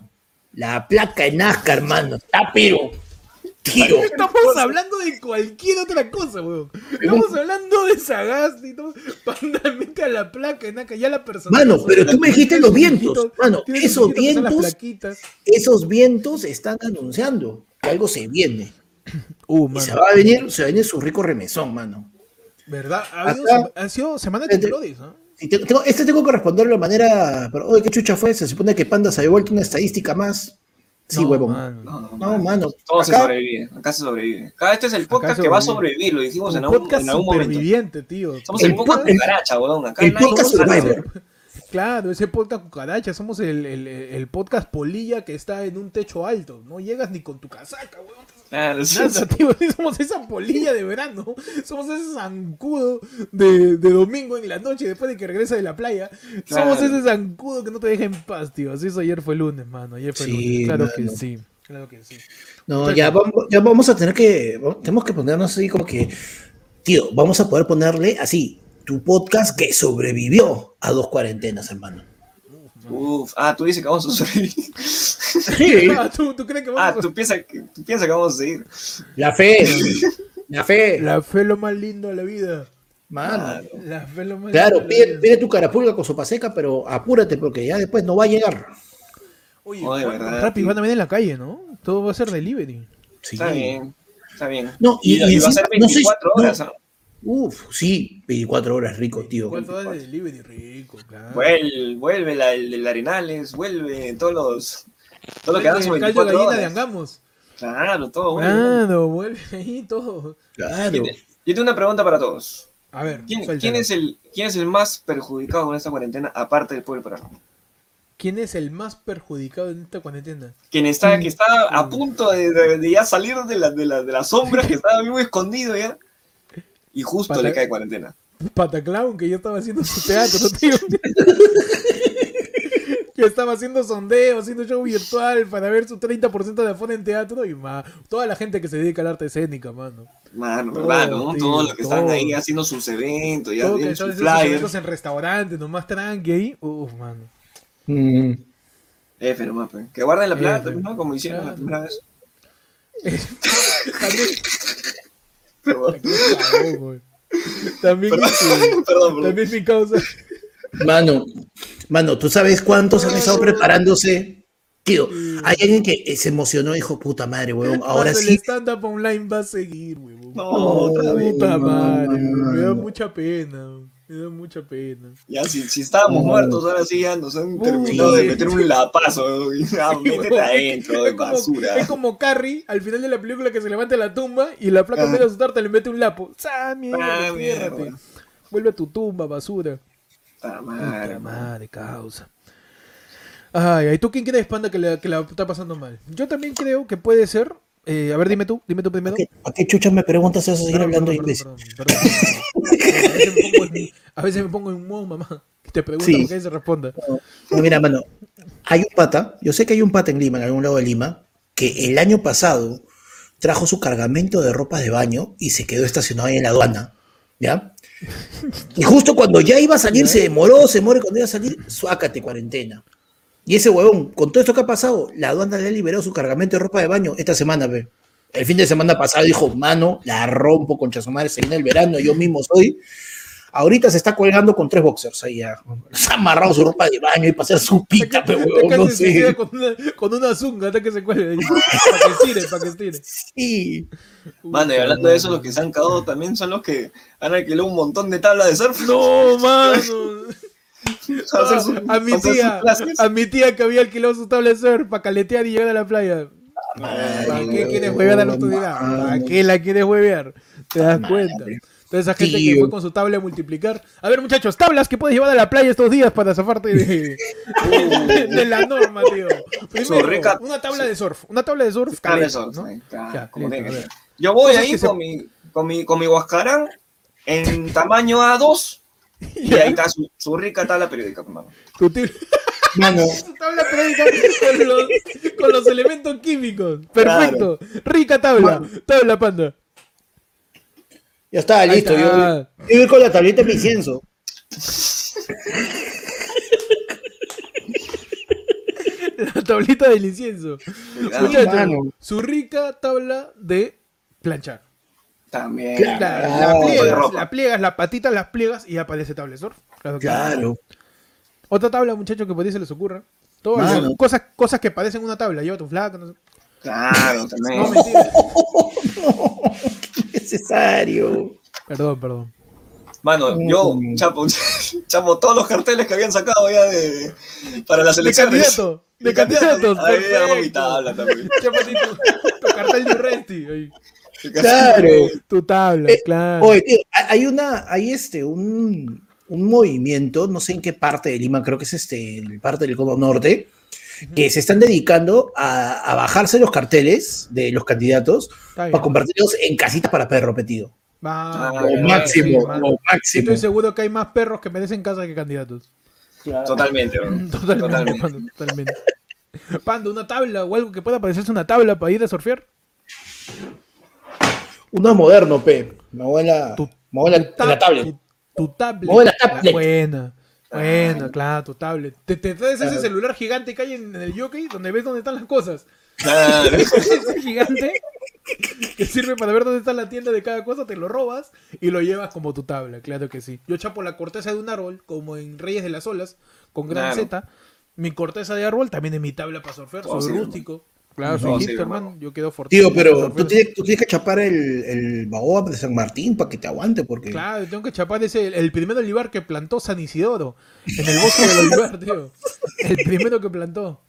La placa en Nazca, hermano. Está pero. Tío. Estamos hablando de cualquier otra cosa, weón. Estamos hablando de Sagasti y todo. Pandamente a la placa, Naka, ya la persona. Mano, pero tú me dijiste los vientos. Mano, esos vientos, esos vientos están anunciando que algo se viene. Uh, Y se va a venir, se va a venir su rico remesón, mano. ¿Verdad? Ha, habido, Acá- ha sido semana de Entre- temblores, ¿no? Tengo- este tengo que responderlo de manera. Pero, oye, ¿qué chucha fue? Se supone que Panda se había vuelto una estadística más. Sí, No, huevón. mano. No, no, No, mano. Todo se sobrevive, acá se sobrevive. Acá este es el podcast que va a sobrevivir, lo dijimos en algún, podcast en algún momento. superviviente, tío. Somos El el, podcast pod- el- cucaracha, weón. Acá el nadie podcast. Survivor. Claro, ese podcast cucaracha, somos el, el- el podcast polilla que está en un techo alto. No llegas ni con tu casaca, weón. Claro, sí, Nada, tío, somos esa polilla de verano, somos ese zancudo de, de domingo en la noche después de que regresa de la playa. Somos ese zancudo que no te deja en paz, tío. Así hizo ayer fue lunes, mano. Ayer fue Sí, lunes. Claro mano. que sí. Claro que sí. No, ya vamos, ya vamos a tener que. Tenemos que ponernos así como que. Tío, vamos a poder ponerle así. Tu podcast que sobrevivió a dos cuarentenas, hermano. Uf, ah, tú dices que vamos a sobrevivir. Sí. Ah, ¿tú, tú crees que Ah, vamos a- tú piensas que, tú piensas que vamos a seguir. La fe. La fe. La fe es lo más lindo de la vida. Mano. Claro. La fe es lo más Claro, lindo pide, pide tu carapulga con sopa seca, pero apúrate porque ya después no va a llegar. Oye, Oye, verdad, Rappi van a venir en la calle, ¿no? Todo va a ser delivery. Sí. Está bien, está bien. No, y- y, y y va a ser encima- no sé si- 24 no. horas. ¿no? Uf, sí, 24 horas rico, tío. ¿Cuánto da de delivery? Rico, claro. Vuelve, vuelve la, el, el Arenales, vuelve todos los. Todo lo que Vuelve dan son el caldo de 24 gallina de horas. Angamos. Claro, todo. vuelve. Claro, vuelve ahí todo. Claro. Yo tengo una pregunta para todos. A ver, ¿Quién, es el, ¿Quién es el más perjudicado con esta cuarentena, aparte del pueblo peruano? ¿Quién es el más perjudicado en esta cuarentena? Quien está, que está a punto de, de- de ya salir de la, de, la, de la sombra, que estaba muy escondido ya, y justo Pata- le cae cuarentena. Pataclown, que ya estaba haciendo su teatro, tío. que estaba haciendo sondeo, haciendo show virtual para ver su 30% de aforo en teatro y más. Toda la gente que se dedica al arte escénica, mano. Mano, Todo, ¿verdad? ¿no? tío, Todos los que están ahí haciendo sus eventos, ya tienen sus haciendo sus flyers. eventos en restaurantes, nomás tranqui ahí. Uf, mano. Mm. F nomás, pues. Que guarden la plata, F. pues, ¿no? Como hicieron la Claro. primera vez. También, Perdón, Cagó, güey. También, perdón, también mi causa. Mano, mano, ¿tú sabes cuántos han estado preparándose? Tío, hay alguien que eh, se emocionó y dijo, puta madre, weón, ahora sí. El stand-up online va a seguir, huevón. No, otra vez, Puta madre, no, me da mucha pena. Me da mucha pena. Ya, si, si estábamos muertos, ahora sí ya nos han Uy, terminado de meter un lapazo. y, Ah, métete adentro, de es, como, basura. es como Carrie al final de la película que se levanta de la tumba y la placa en vez de asustarte le mete un lapo. ¡Ah, mierda! Ah. Vuelve a tu tumba, basura. Puta madre, causa. Ay, ay, ¿tú quién crees, panda, que, le- que la está pasando mal? Yo también creo que puede ser. Eh, a ver, dime tú, dime tú primero. ¿A qué, a qué chucha me preguntas eso? Seguir Perdón, hablando inglés. A veces me pongo en- en modo, mamá. que Te pregunto Sí. qué se responda. No, mira, mano, hay un pata, yo sé que hay un pata en Lima, en algún lado de Lima, que el año pasado trajo su cargamento de ropa de baño y se quedó estacionado ahí en la aduana, ¿ya? Y justo cuando ya iba a salir, se demoró, se demoró, y cuando iba a salir, suácate cuarentena. Y ese huevón, con todo esto que ha pasado, la aduana le ha liberado su cargamento de ropa de baño esta semana, ve. El fin de semana pasado dijo, mano, la rompo con su madre, se viene el verano, yo mismo soy. Ahorita se está colgando con tres boxers ahí ya. Se ha amarrado su ropa de baño y para hacer su pita, pero no sé. con una, con una zunga hasta que se cuelgue. Para que estire, para que estire. Sí. Mano, y hablando de eso, los que se han cagado también son los que han alquilado un montón de tablas de surf. No, mano. Para hacer su- a mi tía, a mi tía que había alquilado su tabla de surf para caletear y llegar a la playa. ¿Para qué quieres huevear a la autoridad? ¿Para qué la quieres huevear? ¿Te das cuenta? Toda esa gente que fue con su tabla a multiplicar. A ver, muchachos, tablas que puedes llevar a la playa estos días para zafarte de, de la norma, tío. Primero, una tabla de surf. Una tabla de surf Tabla de caleta, surf, ¿no? ahí, claro, Ya, como listo, tiene a que ver. ser. Yo voy ahí se- con, mi, con, mi, con mi Huascarán en tamaño A2 y ahí está su, su rica tabla periódica, hermano. Tu Mano, su tabla periódica con los, con los elementos químicos. Perfecto. Rica tabla. Tabla panda. ya está, Ahí listo. Yo, está. yo voy con la tableta de mi incienso. La tablita del incienso. Claro, Muchachos, mano. su rica tabla de planchar. También. Claro. La de pliegas, la pliegas, las patitas las pliegas y aparece tabla de surf. Claro. Claro. Otra tabla, muchachos, que por ahí se les ocurra. Todo, Mano. cosas, cosas que parecen una tabla. Lleva tu flaca, no sé. Claro, también. No, mentira. Necesario. Perdón, perdón. Mano, yo, chapo, chapo, todos los carteles que habían sacado ya de, para las De elecciones. candidato. De candidatos. Ahí hago mi tabla también. Chápate tu, tu cartel de Urresti. ahí. Claro. Tu tabla, Eh, claro. Oye, tío, hay- una, hay este, un, un movimiento, no sé en qué parte de Lima, creo que es este, en parte del Cono Norte, que se están dedicando a, a bajarse los carteles de los candidatos para convertirlos en casitas para perro repetido. Va, Ah, Lo sí, máximo, lo máximo. Estoy seguro que hay más perros que merecen casa que candidatos. Totalmente, bro. Totalmente, Totalmente. Pando, totalmente. Pando, una tabla o algo que pueda parecerse una tabla para ir a surfear. Uno es moderno, pe. Me voy la, Tu- me voy en la, la tablet. Tu, tu tablet. Mueve la tablet. Buena. Buena, Ah. claro, tu tablet. Te, te traes ese celular gigante que hay en, en el jockey donde ves dónde están las cosas. Claro. ese gigante que sirve para ver dónde está la tienda de cada cosa, te lo robas y lo llevas como tu tabla, claro que sí. Yo chapo la corteza de un árbol, como en Reyes de las Olas, con gran Claro. Z. Mi corteza de árbol también es mi tabla para surfear, Oh, soy sí, rústico. Claro, soy Oh, sí, hermano. man. Yo quedo fortito. Tío, pero tú tienes, tú tienes que chapar el, el baobab de San Martín para que te aguante, porque Claro, tengo que chapar ese, el primer olivar que plantó San Isidoro, en el bosque del olivar, tío. El primero que plantó.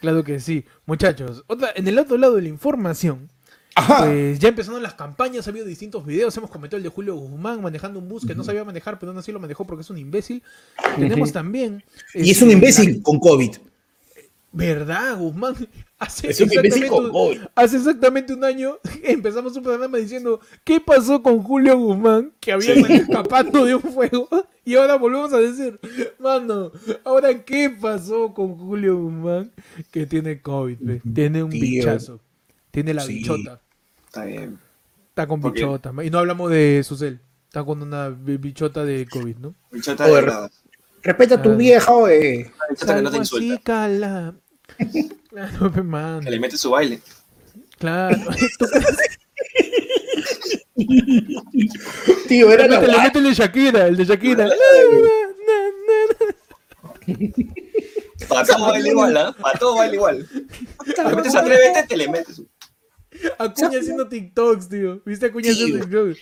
Claro que sí. Muchachos, otra, en el otro lado de la información, Ajá. pues ya empezaron las campañas, ha habido distintos videos, hemos comentado el de Julio Guzmán manejando un bus que no sabía manejar, pero aún así lo manejó porque es un imbécil. Tenemos también... y es un este, imbécil con COVID. ¿Verdad, Guzmán? Hace Es un imbécil exactamente con un- COVID. Hace exactamente un año empezamos un programa diciendo ¿Qué pasó con Julio Guzmán? Que había Sí. escapando de un fuego. Y ahora volvemos a decir, mano, ahora ¿qué pasó con Julio Guzmán? Que tiene COVID, ve, tiene un Tío. bichazo. Tiene la Sí. bichota. Está bien. Está con bichota. Y no hablamos de Susel. Está con una bi- bichota de COVID, ¿no? Bichota de Respeta a tu Ah. vieja, oye. bichota que no te así, cala. Claro, pe. Que le mete su baile. Claro. Tío, era la guay. métele el Shakira, el de Shakira. Para todo baila igual, ¿ah? Para todo baila igual. Le metes atrévete, te le metes. Acuña haciendo TikToks, tío. ¿Viste Acuña haciendo. TikToks?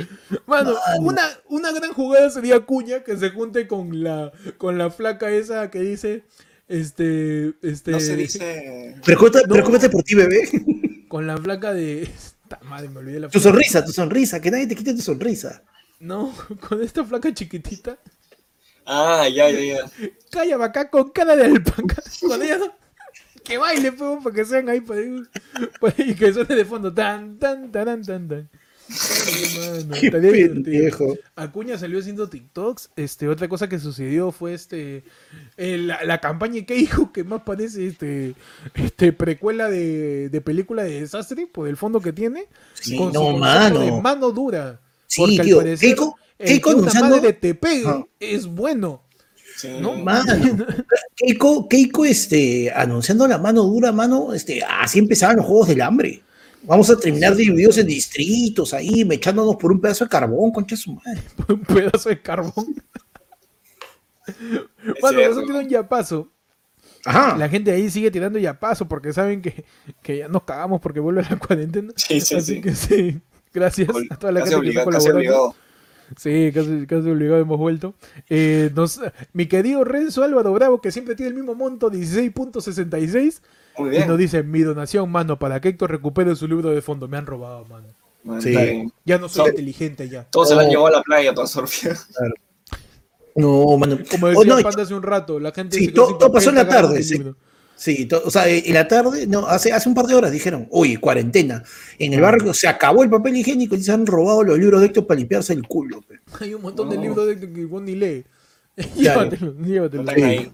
Mano, una, una gran jugada sería Acuña que se junte con la, con la flaca esa que dice. Este. Este. No se dice. Preocúpate, No. preocúpate por ti, bebé. Con la flaca de. Esta madre, me olvidé la Tu flaca. sonrisa, tu sonrisa, que nadie te quite tu sonrisa. No, con esta flaca chiquitita. Ah, ya, ya, ya. Calla acá con cara de alpaca. Con ella Que baile, pues, para que sean ahí, para, para- y que suene de fondo. Tan, tan, tan, tan, tan. Ay, mano, Qué pendejo. Acuña salió haciendo TikToks. Este, otra cosa que sucedió fue este eh, la, la campaña que dijo que más parece este, este precuela de, de película de desastre por el fondo que tiene. Sí, con su no, mano. de mano dura. Sí, Porque al tío, parecer, Keiko- el Keiko que una anunciando- madre te pegue Ajá. es bueno. Sí. No, Mano, Keiko, Keiko, este, anunciando la mano dura, mano, este, así empezaban los juegos del hambre. Vamos a terminar divididos en distritos ahí, mechándonos por un pedazo de carbón, concha su madre. un pedazo de carbón. Bueno, eso tiene un yapazo. Ajá. La gente ahí sigue tirando yapazo porque saben que, que ya nos cagamos porque vuelve la cuarentena. Sí, sí, Así sí. que sí. Gracias a toda la gente que está colaborando. Sí, casi, casi obligado hemos vuelto. Eh, nos- mi querido Renzo Álvaro Bravo, que siempre tiene el mismo monto, 16.66, Muy y bien. nos dice, mi donación, mano, para que Héctor recupere su libro de fondo. Me han robado, mano. Sí. Ya no soy So- inteligente ya. Todos se la han Oh. llevado a la playa, toda Sofía. No, mano. Como Oh, decía no, Panda hace un rato, la gente Sí, todo- pasó en la tarde, el sí. o sea, en la tarde, no, hace, hace un par de horas dijeron, uy, cuarentena. En el barrio se acabó el papel higiénico y se han robado los libros de Héctor para limpiarse el culo. pe. Hay un montón de libros de que vos ni lee. Claro. llévatelo, llévatelo.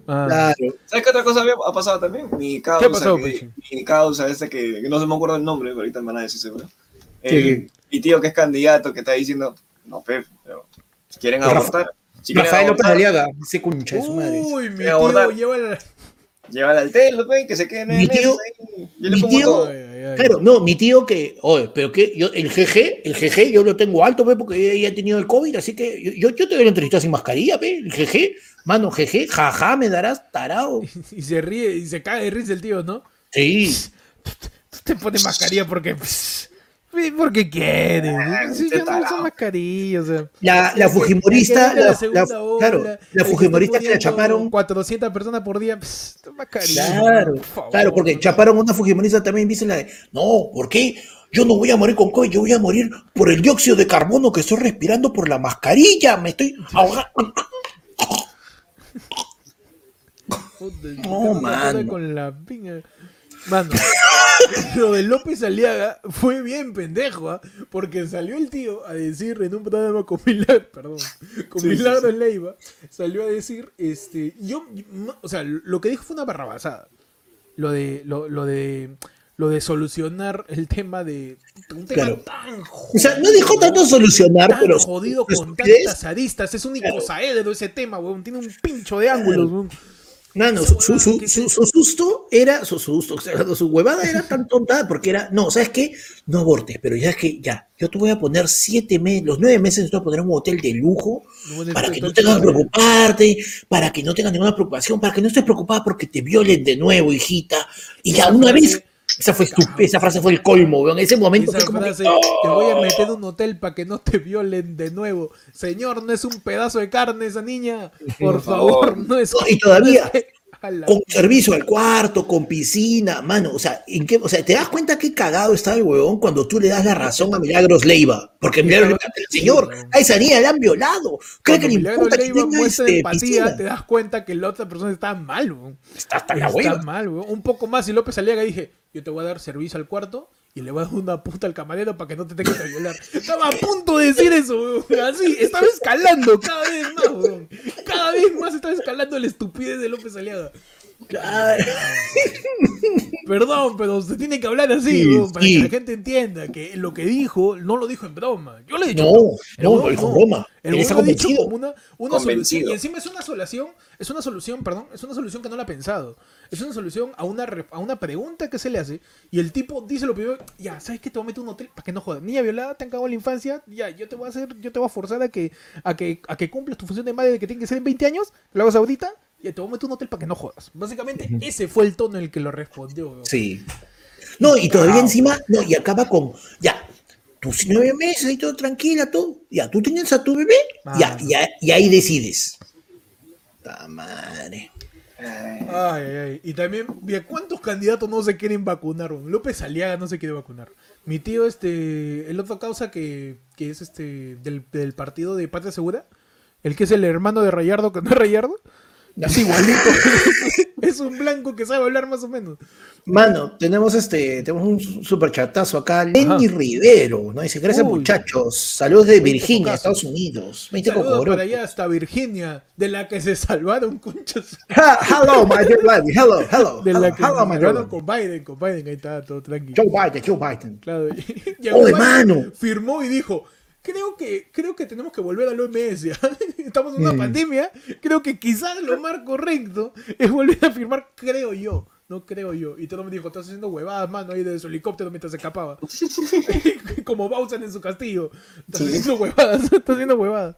Ah. Claro. ¿Sabes qué otra cosa había, ha pasado también? Mi causa, ¿Qué ha pasado, que- Pechi? mi causa, este que, que no se me acuerdo el nombre, pero ahorita me van a decir seguro. ¿Qué, El- mi tío que es candidato que está diciendo, no, Pep, pero si quieren abortar, si quieren Rafael López abortar, Aliaga, ese concha de su madre. Uy, mi tío lleva la... llévala al telo, pe, que se queden en Mi el tío-. Yo le mi pongo tío- todo. Ay, ay, ay. Claro, no, mi tío que, oye, pero que yo, el GG, el GG yo lo tengo alto, pe, porque ya he tenido el COVID, así que yo, yo, yo te voy a entrevistar sin mascarilla, pe, el GG, mano, GG, jaja, me darás tarado. Y se ríe y se cae de risa el tío, ¿no? Sí, Tú te pones mascarilla porque... pss, Porque quieres. Ah, Sí, yo no mascarilla, o sea. la, fujimorista, la, la la- segunda ola, claro, la fujimorista que la chaparon, 400 personas por día, pss, mascarilla. Claro, por favor. claro, porque chaparon una fujimorista también dice la de, no, ¿por qué? Yo no voy a morir con COVID, yo voy a morir por el dióxido de carbono que estoy respirando por la mascarilla, me estoy ahogando. No, mano. Con la pinga. Mano, lo de López Aliaga fue bien pendejo, ¿ah? porque salió el tío a decir en un programa con Milagro, perdón, con Sí, Milagro sí. Leiva, salió a decir, este, yo, no- o sea, lo que dijo fue una barrabasada, lo de, lo, lo de, lo de solucionar el tema de, un tema Claro. tan O sea, no dijo tanto solucionar, tan pero jodido con tantas aristas, es un Claro. icosaedro ese tema, weón, tiene un pincho de ángulos, weón. No, no, su, su- su- su- su susto era, su susto, o sea, su huevada era tan tonta porque era, no, ¿sabes qué? No abortes, pero ya es que, ya, yo te voy a poner siete meses, los nueve meses te voy a poner un hotel de lujo para que no tengas que preocuparte, para que no tengas ninguna preocupación, para que no estés preocupada porque te violen de nuevo, hijita. Y ya una vez, esa fue esa frase fue el colmo, weón. En ese momento Esa fue como que, frase, te voy a meter en un hotel para que no te violen de nuevo. Señor, no es un pedazo de carne esa niña. Por Por favor, favor. no es. No, y todavía, con servicio al cuarto, con piscina, mano, o sea, ¿en qué, o sea, ¿te das cuenta qué cagado está el huevón cuando tú le das la razón a Milagros Leiva? Porque Milagros Leiva, el señor, a esa niña le han violado. ¿Cree que le importa que Leiva tenga muestra este, empatía, piscina? te das cuenta que la otra persona está mal, weón. Está hasta la Está mal. Un poco más y López Aliaga dije, yo te voy a dar servicio al cuarto y le dar una puta al camarero para que no te tengas que violar. Estaba a punto de decir eso, weón. Así, estaba escalando cada vez más, weón. Cada vez más estaba escalando la estupidez de López Aliaga. Claro. Perdón, pero usted tiene que hablar así, Sí, para sí. que la gente entienda que lo que dijo no lo dijo en broma. Yo le he dicho. No, no, dijo broma. El Él está lo dicho convencido. como una, una solución. Y encima es una solución, es una solución, perdón, es una solución que no la ha pensado. Es una solución a una, a una pregunta que se le hace. Y el tipo dice lo primero, ya, ¿sabes qué? Te voy a meter un hotel para que no jodas. Niña violada, te han cagado la infancia, ya, yo te voy a hacer, yo te voy a forzar a que, a que, a que cumplas tu función de madre de que tiene que ser en 20 años, lo hagas ahorita, y te voy a meter un hotel para que no jodas. Básicamente, ese fue el tono en el que lo respondió. Sí. No, y todavía Wow. encima, no, y acaba con, ya, tus nueve meses y todo tranquila, todo. Ya, tú tienes a tu bebé, ya, Ah. ya, y ahí decides. Ta madre. Ay, Ay, ay. Y también, mira, ¿cuántos candidatos no se quieren vacunar? López Aliaga no se quiere vacunar. Mi tío, este, el otro causa que, que es este, del, del partido de Patria Segura, el que es el hermano de Rayardo, que no es Rayardo, es igualito. es un blanco que sabe hablar más o menos. Mano, tenemos este, tenemos un super chatazo acá, Lenny Rivero, ¿no? Dice, gracias Uy. muchachos, saludos de Virginia. Estados Unidos. 20 Saludos para allá hasta Virginia, de la que se salvaron, conchas. Ha- Hello, my dear lady, hello, hello. De hello, la que hello, se salvaron con Biden, con Biden, ahí está todo tranquilo. Joe Biden, Joe Biden. Claro. Y ¡Oh, Biden hermano! Firmó y dijo, creo que, creo que tenemos que volver al OMS. Estamos en una Mm. pandemia. Creo que quizás lo más correcto es volver a firmar, creo yo. No creo yo. Y todo me dijo, estás haciendo huevadas, mano, ahí de su helicóptero mientras se escapaba. Como Bowser en su castillo. Estás haciendo huevadas, estás haciendo huevadas.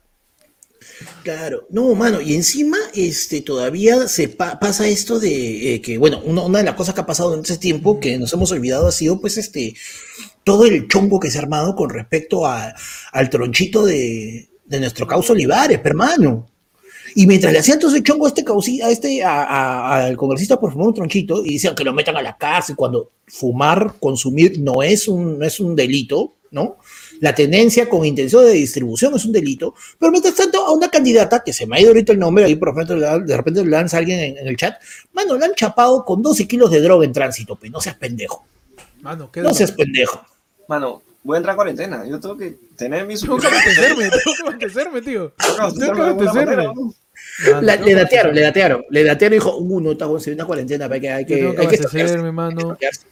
Claro, no, mano, y encima este, todavía se pa- pasa esto de eh, que, bueno, una, una de las cosas que ha pasado en ese tiempo que nos hemos olvidado ha sido, pues, este, todo el chongo que se ha armado con respecto a- al tronchito de, de nuestro causa Olivares, hermano. Y mientras le hacían todo ese chongo a este, causi- a este a- a- al congresista por fumar un tronchito y decían que lo metan a la cárcel cuando fumar, consumir no es un, no es un delito, ¿no? La tenencia con intención de distribución es un delito, pero mientras tanto a una candidata, que se me ha ido ahorita el nombre, ahí por ejemplo, de repente le lanza a alguien en, en el chat, mano, le han chapado con 12 kilos de droga en tránsito, pues no seas pendejo, Mano, qué no seas pendejo. Mano, voy a entrar a cuarentena. Yo tengo que tener mi Tengo que abastecerme, tengo que abastecerme, tío. Tengo que abastecerme. La- le datearon, le datearon, le datearon y dijo, uh, no, está bueno, si hay una cuarentena, hay que, hay que, tengo que hay que estoquearse, mano. hay que estoquearse,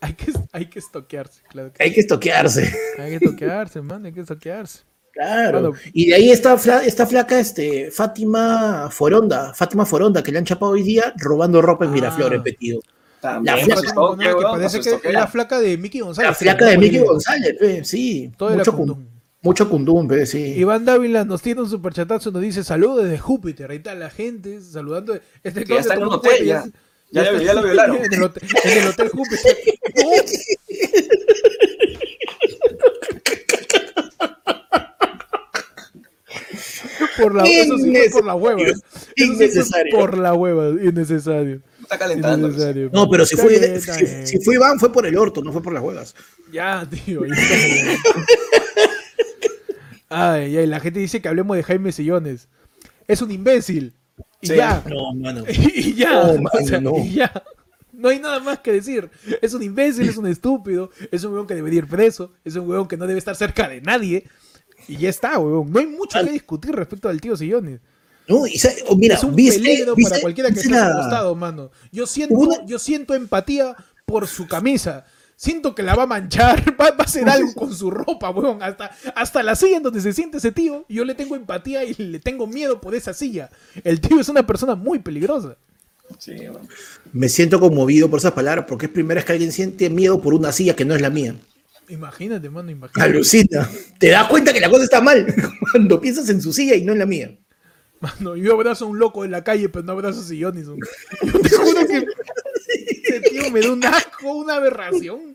Hay que, hay que estoquearse, claro. que hay que estoquearse. Hay que toquearse, mano, hay que toquearse. Claro. Mano. Y de ahí está fla- esta flaca, este, Fátima Foronda, Fátima Foronda, que le han chapado hoy día robando ropa en Ah. Miraflores, petido. También, La pues, flaca que parece pues, que esto, es la qué. flaca de Mickey González. La flaca de el- González, sí. Todo mucho, acundum. cum- mucho cundum, sí. Iván Dávila nos tiene un superchatazo, nos dice saludos desde Júpiter. Ahí está la gente saludando. Este Que ya está en un hotel, ya. lo- ya lo violaron. En el hotel, en el hotel Júpiter. Por la, eso sí por la hueva. Eso sí fue Innecesario. por la hueva, innecesario. Está calentando. No, pero si fue, si, fue Iván, fue por el orto, no fue por las huevas. Ya, tío. ya. Ay, ay, la gente dice que hablemos de Jaime Sillones. Es un imbécil. Y Sí. ya. No, mano. y ya. No, o mano, sea, no. y ya. No hay nada más que decir. Es un imbécil, es un estúpido, es un huevón que debería ir preso, es un huevón que no debe estar cerca de nadie. Y ya está, huevón. No hay mucho que discutir respecto al tío Sillones. No, y sabe- oh, mira, es un ¿viste? peligro ¿viste? para cualquiera que ¿Viste esté a su la- costado, mano. Yo siento, Una- yo siento empatía por su camisa. Siento que la va a manchar, va, va a hacer algo con su ropa, weón. Hasta, hasta la silla en donde se siente ese tío, yo le tengo empatía y le tengo miedo por esa silla. El tío es una persona muy peligrosa. Sí, bueno. Me siento conmovido por esas palabras porque es primera vez que alguien siente miedo por una silla que no es la mía. Imagínate, mano, imagínate. Alucina. Te das cuenta que la cosa está mal cuando piensas en su silla y no en la mía. Mano, yo abrazo a un loco en la calle, pero no abrazo a sillones. weón. Yo te juro que ese tío me da un asco, una aberración.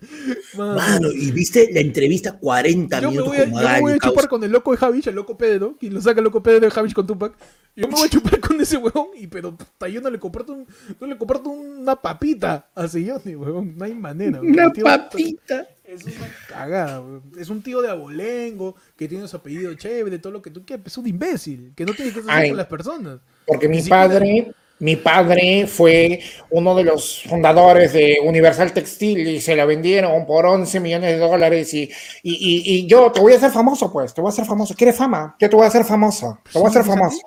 Mano. Mano, y viste la entrevista 40 Yo me minutos voy a, con yo me voy a chupar causa. con el loco de Javish, el loco Pedro, quien lo saca el loco Pedro de Javish con Tupac. Yo me voy a chupar con ese huevón, y pero puta, yo no le comparto un- no le comparto una papita a Silloni, huevón. No hay manera. Una tío- papita. Es una cagada. Es un tío de abolengo, que tiene su apellido chévere, todo lo que tú quieras. Es un imbécil, que no tiene que hacer Ay. con las personas. Porque mi padre, mi padre fue uno de los fundadores de Universal Textil y se la vendieron por 11 millones de dólares y, y, y, y yo te voy a hacer famoso, pues, te voy a hacer famoso. ¿Quieres fama? Yo te voy a hacer famoso. Te voy a hacer ¿Sí, es famoso.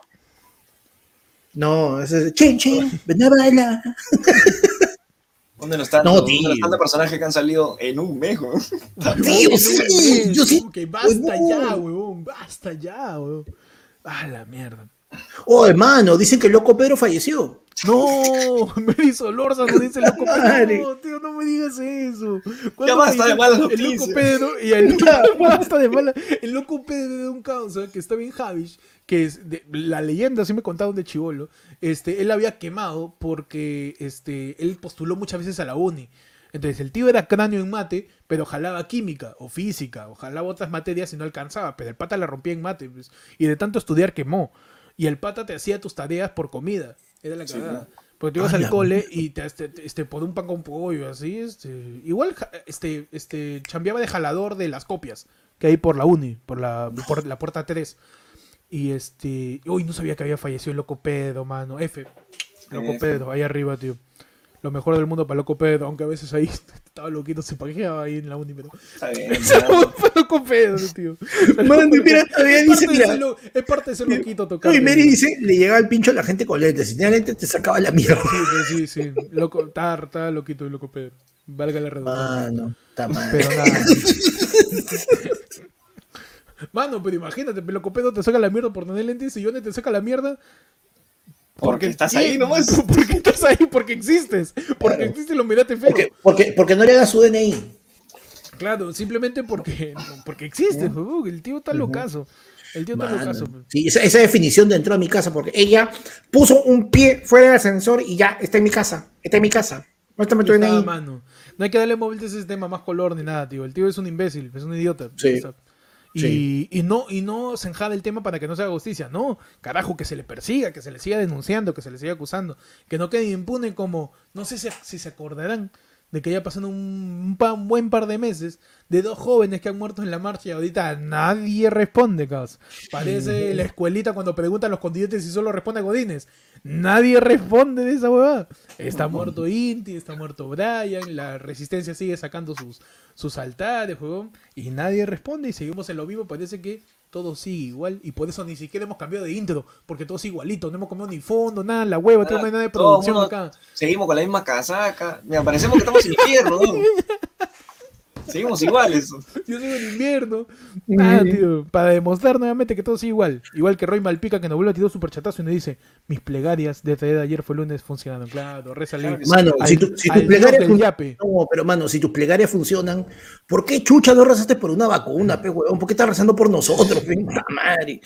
No, ese es Chen Chen, ven a bailar. ¿Dónde no están? No, ¿Dónde tío. no están los personajes que han salido en un mes, weón? Tío, sí, yo sí. Que basta ya, huevón. Basta ya, huevón. Ah, la mierda. Oh, hermano, dicen que el loco Pedro falleció. No, me hizo Lorza, no dice loco Madre. Pedro. No, tío, no me digas eso. Ya ¿Cuándo basta de malas El loco noticias. Pedro y el basta de mala. El loco Pedro de un causa que está bien Javish, que es de- la leyenda, así me contaron de Chivolo. Este, él había quemado porque este, él postuló muchas veces a la uni. Entonces el tío era cráneo en mate, pero jalaba química o física, o jalaba otras materias y no alcanzaba, pero el pata la rompía en mate, pues, y de tanto estudiar quemó. Y el pata te hacía tus tareas por comida. Era la Sí, cagada. Porque tú ibas Ah, al cole y te, este, este, por un pan con pollo, así, este, igual, este, este, chambeaba de jalador de las copias que hay por la uni, por la, por la puerta 3. Y este, uy, no sabía que había fallecido el loco Pedro, mano, F, loco F. Pedro, ahí arriba, tío. Lo mejor del mundo para loco Pedro, aunque a veces ahí estaba loquito, se pajeaba ahí en la uni, pero... Está bien. Ya. loco Pedro, tío. Mano, mira, todavía Es dice, parte lo- es parte de ser loquito tocar. No, y Mary dice, le llegaba el pincho a la gente con lentes. Si tenía lentes, te sacaba la mierda. Sí, sí, sí. Loco, está loquito el loco Pedro. Valga la redundancia. Mano, está mal. Pero nada. Mano, pero imagínate, el loco Pedro te saca la mierda por tener lentes y Yone te saca la mierda Porque estás ahí nomás. Porque estás ahí, porque existes. Porque Claro. lo miraste feo. Porque, porque, porque no le hagas su DNI. Claro, simplemente porque, porque huevón. El tío está locazo. El tío está locazo. Sí, esa, esa definición de entró a mi casa, porque ella puso un pie fuera del ascensor y ya está en mi casa. Está en mi casa. Muéstrame tu DNI. mano. No hay que darle móvil a ese tema más color ni nada, tío. El tío es un imbécil, es un idiota. Sí. O sea, Y, Sí. y no, y no se el tema para que no se haga justicia. No, carajo, que se le persiga, que se le siga denunciando, que se le siga acusando. Que no quede impune como, no sé si, si se acordarán de que ya pasaron un, un pa- un buen par de meses de dos jóvenes que han muerto en la marcha y ahorita nadie responde, caos. Parece la escuelita cuando preguntan los continentes y solo responde Godínez. Nadie responde de esa huevada. Está muerto Inti, está muerto Brian, la resistencia sigue sacando sus, sus altares, huevón, y nadie responde y seguimos en lo vivo. Parece que todo sigue igual y por eso ni siquiera hemos cambiado de intro, porque todo es igualito, no hemos comido ni fondo, nada, la hueva, no hay nada de Todo producción acá. Seguimos con la misma casaca. Mira, parecemos que estamos en infierno, ¿no? Seguimos iguales. Yo soy en invierno. Ah, tío, para demostrar nuevamente que todo sigue igual. Igual que Roy Malpica que nos vuelve a tirar super chatazo y nos dice, mis plegarias de de ayer fue lunes funcionaron. Claro, reza. Mano, Al- si, tu- si tus plegarias. No, pero mano, si tus plegarias funcionan, ¿por qué chucha no rezaste por una vacuna, pe huevón? ¿Por qué estás rezando por nosotros, pe? Puta madre?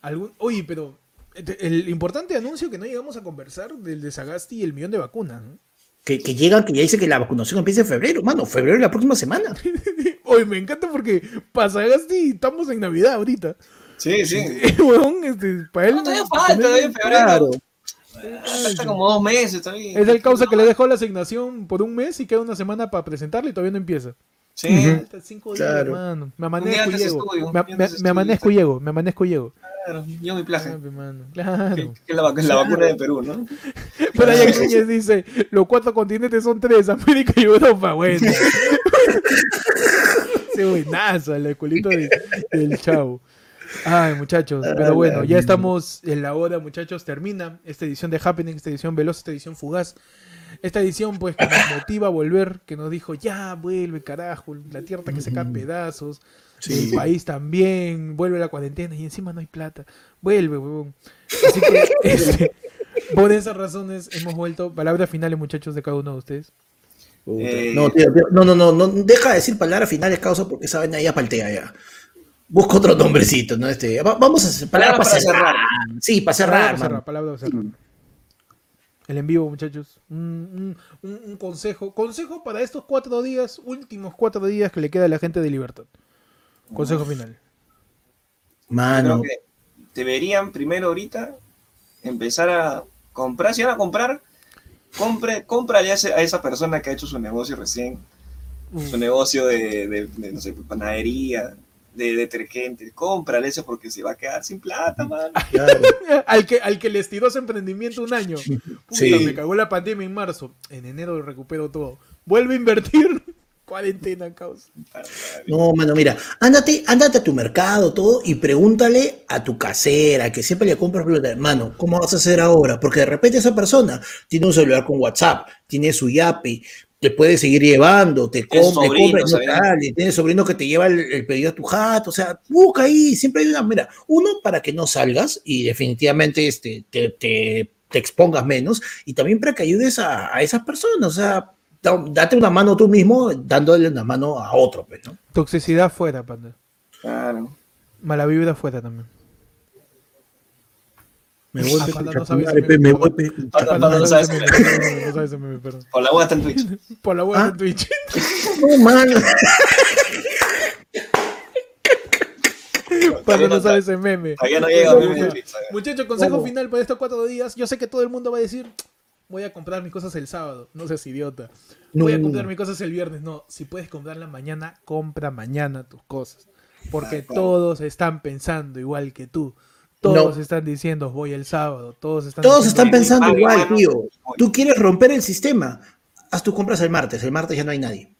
Algún- Oye, pero el importante anuncio que no llegamos a conversar del de Sagasti y el millón de vacunas. ¿no? Que, que llegan, que ya dice que la vacunación empieza en febrero, mano, febrero es la próxima semana. Oye, me encanta porque para Sagasti estamos en Navidad ahorita. Sí, sí. Huevón, este, para él. No, todavía falta, todavía en febrero. Claro. Falta como dos meses todavía. Es el causa que le dejó la asignación por un mes y queda una semana para presentarle y todavía no empieza. Sí. Falta cinco días, Claro. hermano. Me amanezco y llego. Me, me- amanezco y llego. Me amanezco y llego. Claro, yo mi plaje. Claro. Que, que la, vac- la vacuna de Perú, ¿no? Brian Núñez dice, los cuatro continentes son tres, América y Europa, bueno. Ese buenazo, el esculito de- del chavo. Ay, muchachos, pero bueno, ya estamos en la hora, muchachos, termina esta edición de Happening, esta edición veloz, esta edición fugaz. Esta edición, pues, que nos motiva a volver, que nos dijo, ya, vuelve, carajo, la tierra que se cae en pedazos, Sí. el país también, vuelve la cuarentena y encima no hay plata. Vuelve, huevón. Así que, este, por esas razones hemos vuelto. Palabras finales, muchachos, de cada uno de ustedes. Eh, No, tío, tío, no, no, no, no, deja de decir palabras finales, causa, porque esa vaina ya paltea ya. Busca otro nombrecito, ¿no? Este, va- vamos a hacer palabras para cerrar. cerrar. Sí, para cerrar, Palabra para cerrar. El en vivo, muchachos. Un, un- un- un consejo. Consejo para estos cuatro días, últimos cuatro días que le queda a la gente de libertad. Consejo final. Mano, Creo que deberían primero ahorita empezar a comprar. Si van a comprar, compre, cómprale a, esa persona que ha hecho su negocio recién, su negocio de, de- de, no sé, panadería, de detergente. Cómprale ese porque se va a quedar sin plata, man. claro. al, que, al que les tiró ese emprendimiento un año. Puta, Sí. me cagó la pandemia en marzo. En enero lo recupero todo. Vuelve a invertir. Cuarentena, causa. No, mano, mira, ándate, ándate a tu mercado, todo, y pregúntale a tu casera, que siempre le compras, mano, ¿cómo vas a hacer ahora? Porque de repente esa persona tiene un celular con WhatsApp, tiene su Yapi, te puede seguir llevando, te Tiene compra, sobrinos, compra, tal, y tiene sobrino que te lleva el, el pedido a tu jato, o sea, busca ahí, siempre hay una, mira, uno para que no salgas y definitivamente este, te, te, te expongas menos, y también para que ayudes a, a esas personas, o sea, date una mano tú mismo dándole una mano a otro, pues, ¿no? Toxicidad fuera, panda. Claro. Mala vibra fuera también. Me voy, Ah, me- voy. Por la hueá está en Twitch. Por la web Ah. de Twitch. No, mano. Panda no sabe ese meme. Todavía no llega en. Muchachos, consejo ¿Cómo? final para estos cuatro días. Yo sé que todo el mundo va a decir, voy a comprar mis cosas el sábado. No seas idiota. Voy a No. comprar mis cosas el viernes. No, si puedes comprarla mañana, compra mañana tus cosas. Porque Ah, claro. todos están pensando igual que tú. Todos No. están diciendo, voy el sábado. Todos están Todos diciendo, están pensando voy, igual, tío. Voy. Tú quieres romper el sistema. Haz tus compras el martes. El martes ya no hay nadie.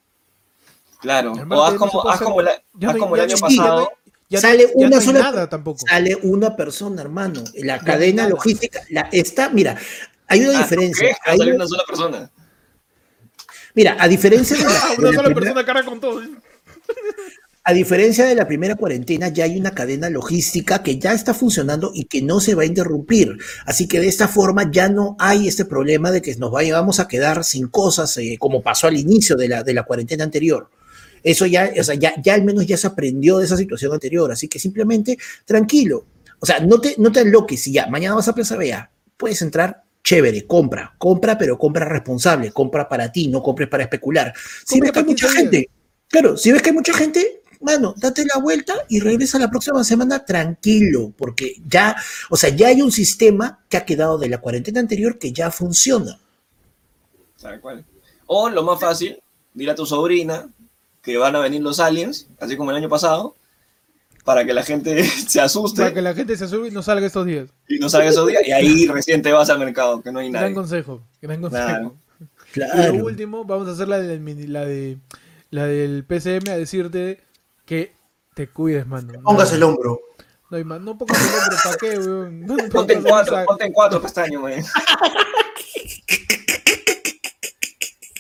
Claro. O haz no como, haz como, la- ya haz no hay- como el año no no pasado. ya no- Sale ya una no sola- nada tampoco. Sale una persona, hermano. La no cadena logística la, está, mira, hay una Ah, diferencia. Hay una- sola persona. mira, a diferencia de la, de una la sola primera- persona carga con todo. A diferencia de la primera cuarentena, ya hay una cadena logística que ya está funcionando y que no se va a interrumpir. Así que de esta forma ya no hay este problema de que nos vayamos a quedar sin cosas, eh, como pasó al inicio de la, de la cuarentena anterior. Eso ya, o sea, ya, ya al menos ya se aprendió de esa situación anterior. Así que simplemente tranquilo. O sea, no te, no te aloques. Si ya mañana vas a Plaza Vea, puedes entrar chévere, compra, compra, pero compra responsable, compra para ti, no compres para especular. Si ves que hay mucha 15 días. gente, claro, si ves que hay mucha gente, mano, date la vuelta y regresa la próxima semana tranquilo, porque ya, o sea, ya hay un sistema que ha quedado de la cuarentena anterior que ya funciona. Tal cual. O lo más fácil, dile a tu sobrina que van a venir los aliens, así como el año pasado, para que la gente se asuste Para que la gente se sube y no salga estos días. y no salga esos días, y ahí recién te vas al mercado, que no hay Gran nadie. consejo. Gran consejo. Claro. Y lo Claro. último, vamos a hacer la del, mini- la de la del PCM a decirte que te cuides, mano. Pongas no, el hombro. No, hay más. no pongas el hombro, ¿para qué, weón? No, no Ponte en cuatro, ponte en cuatro pestañas, man.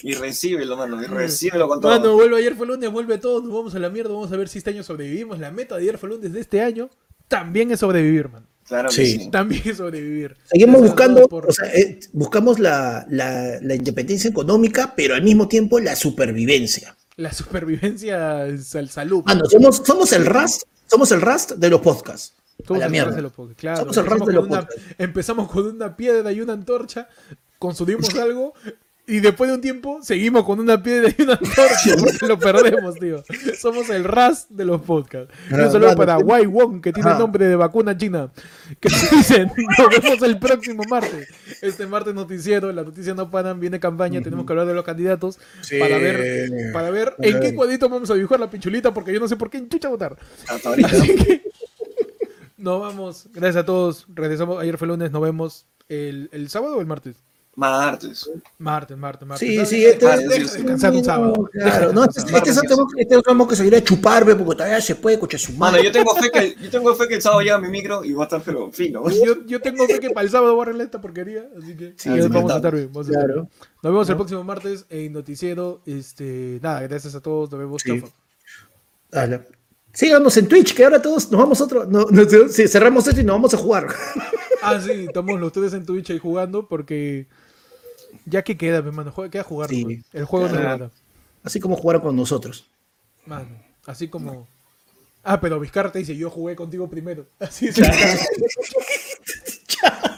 Y recíbelo, mano, y recíbelo con todo. Mano, vuelve ayer fue lunes, vuelve todo, nos vamos a la mierda, vamos a ver si este año sobrevivimos. La meta de ayer fue lunes de este año también es sobrevivir, man. Claro que Sí. sí. También es sobrevivir. Seguimos buscando, todos por- o sea, eh, buscamos la, la- la independencia económica, pero al mismo tiempo la supervivencia. La supervivencia es al salud. Mano, somos, somos el Rust, somos el Rust de los podcasts. A Somos la el mierda. ras de los podcasts, claro. Somos el ras de los una, podcasts. empezamos con una piedra y una antorcha, consumimos algo y después de un tiempo seguimos con una piedra y una antorcha porque lo perdemos, tío. Somos el ras de los podcasts. Un saludo para ¿qué- Wai Wong, que tiene Ajá. nombre de vacuna china. Que dicen, nos vemos el próximo martes. Este martes noticiero, las noticias no paran, viene campaña, tenemos que hablar de los candidatos Sí. para ver, para ver en qué cuadrito vamos a dibujar la pichulita, porque yo no sé por qué en chucha votar. Hasta ahorita. ¿no? Así que nos vamos. Gracias a todos. Regresamos. Ayer fue lunes. Nos vemos el, el sábado o el martes. Martes. Martes, martes, martes. Sí, sí, este, este- de descansar un sábado. Claro, no, este, este es otro- este es otro tenemos que salir a chuparme porque todavía se puede, coche su Mano, madre. yo tengo fe que, yo tengo fe que el sábado llega mi micro y va a estar pero fino. Yo, yo tengo fe que para el sábado voy a arreglar esta porquería, así que Sí, vamos a estar bien. vamos a estar Claro. bien. Nos vemos el próximo martes en Noticiero. Este, nada, gracias a todos. Nos vemos. Sí. Síganos en Twitch, que ahora todos nos vamos a otro. No, no, sí, cerramos esto y nos vamos a jugar. Ah, sí, estamos los tres en Twitch ahí jugando porque ya que queda, hermano, queda jugar. Sí. nomás. El juego no Claro. Así como jugaron con nosotros. Mano, así como. Ah, pero Vizcarra te dice, yo jugué contigo primero. Así es.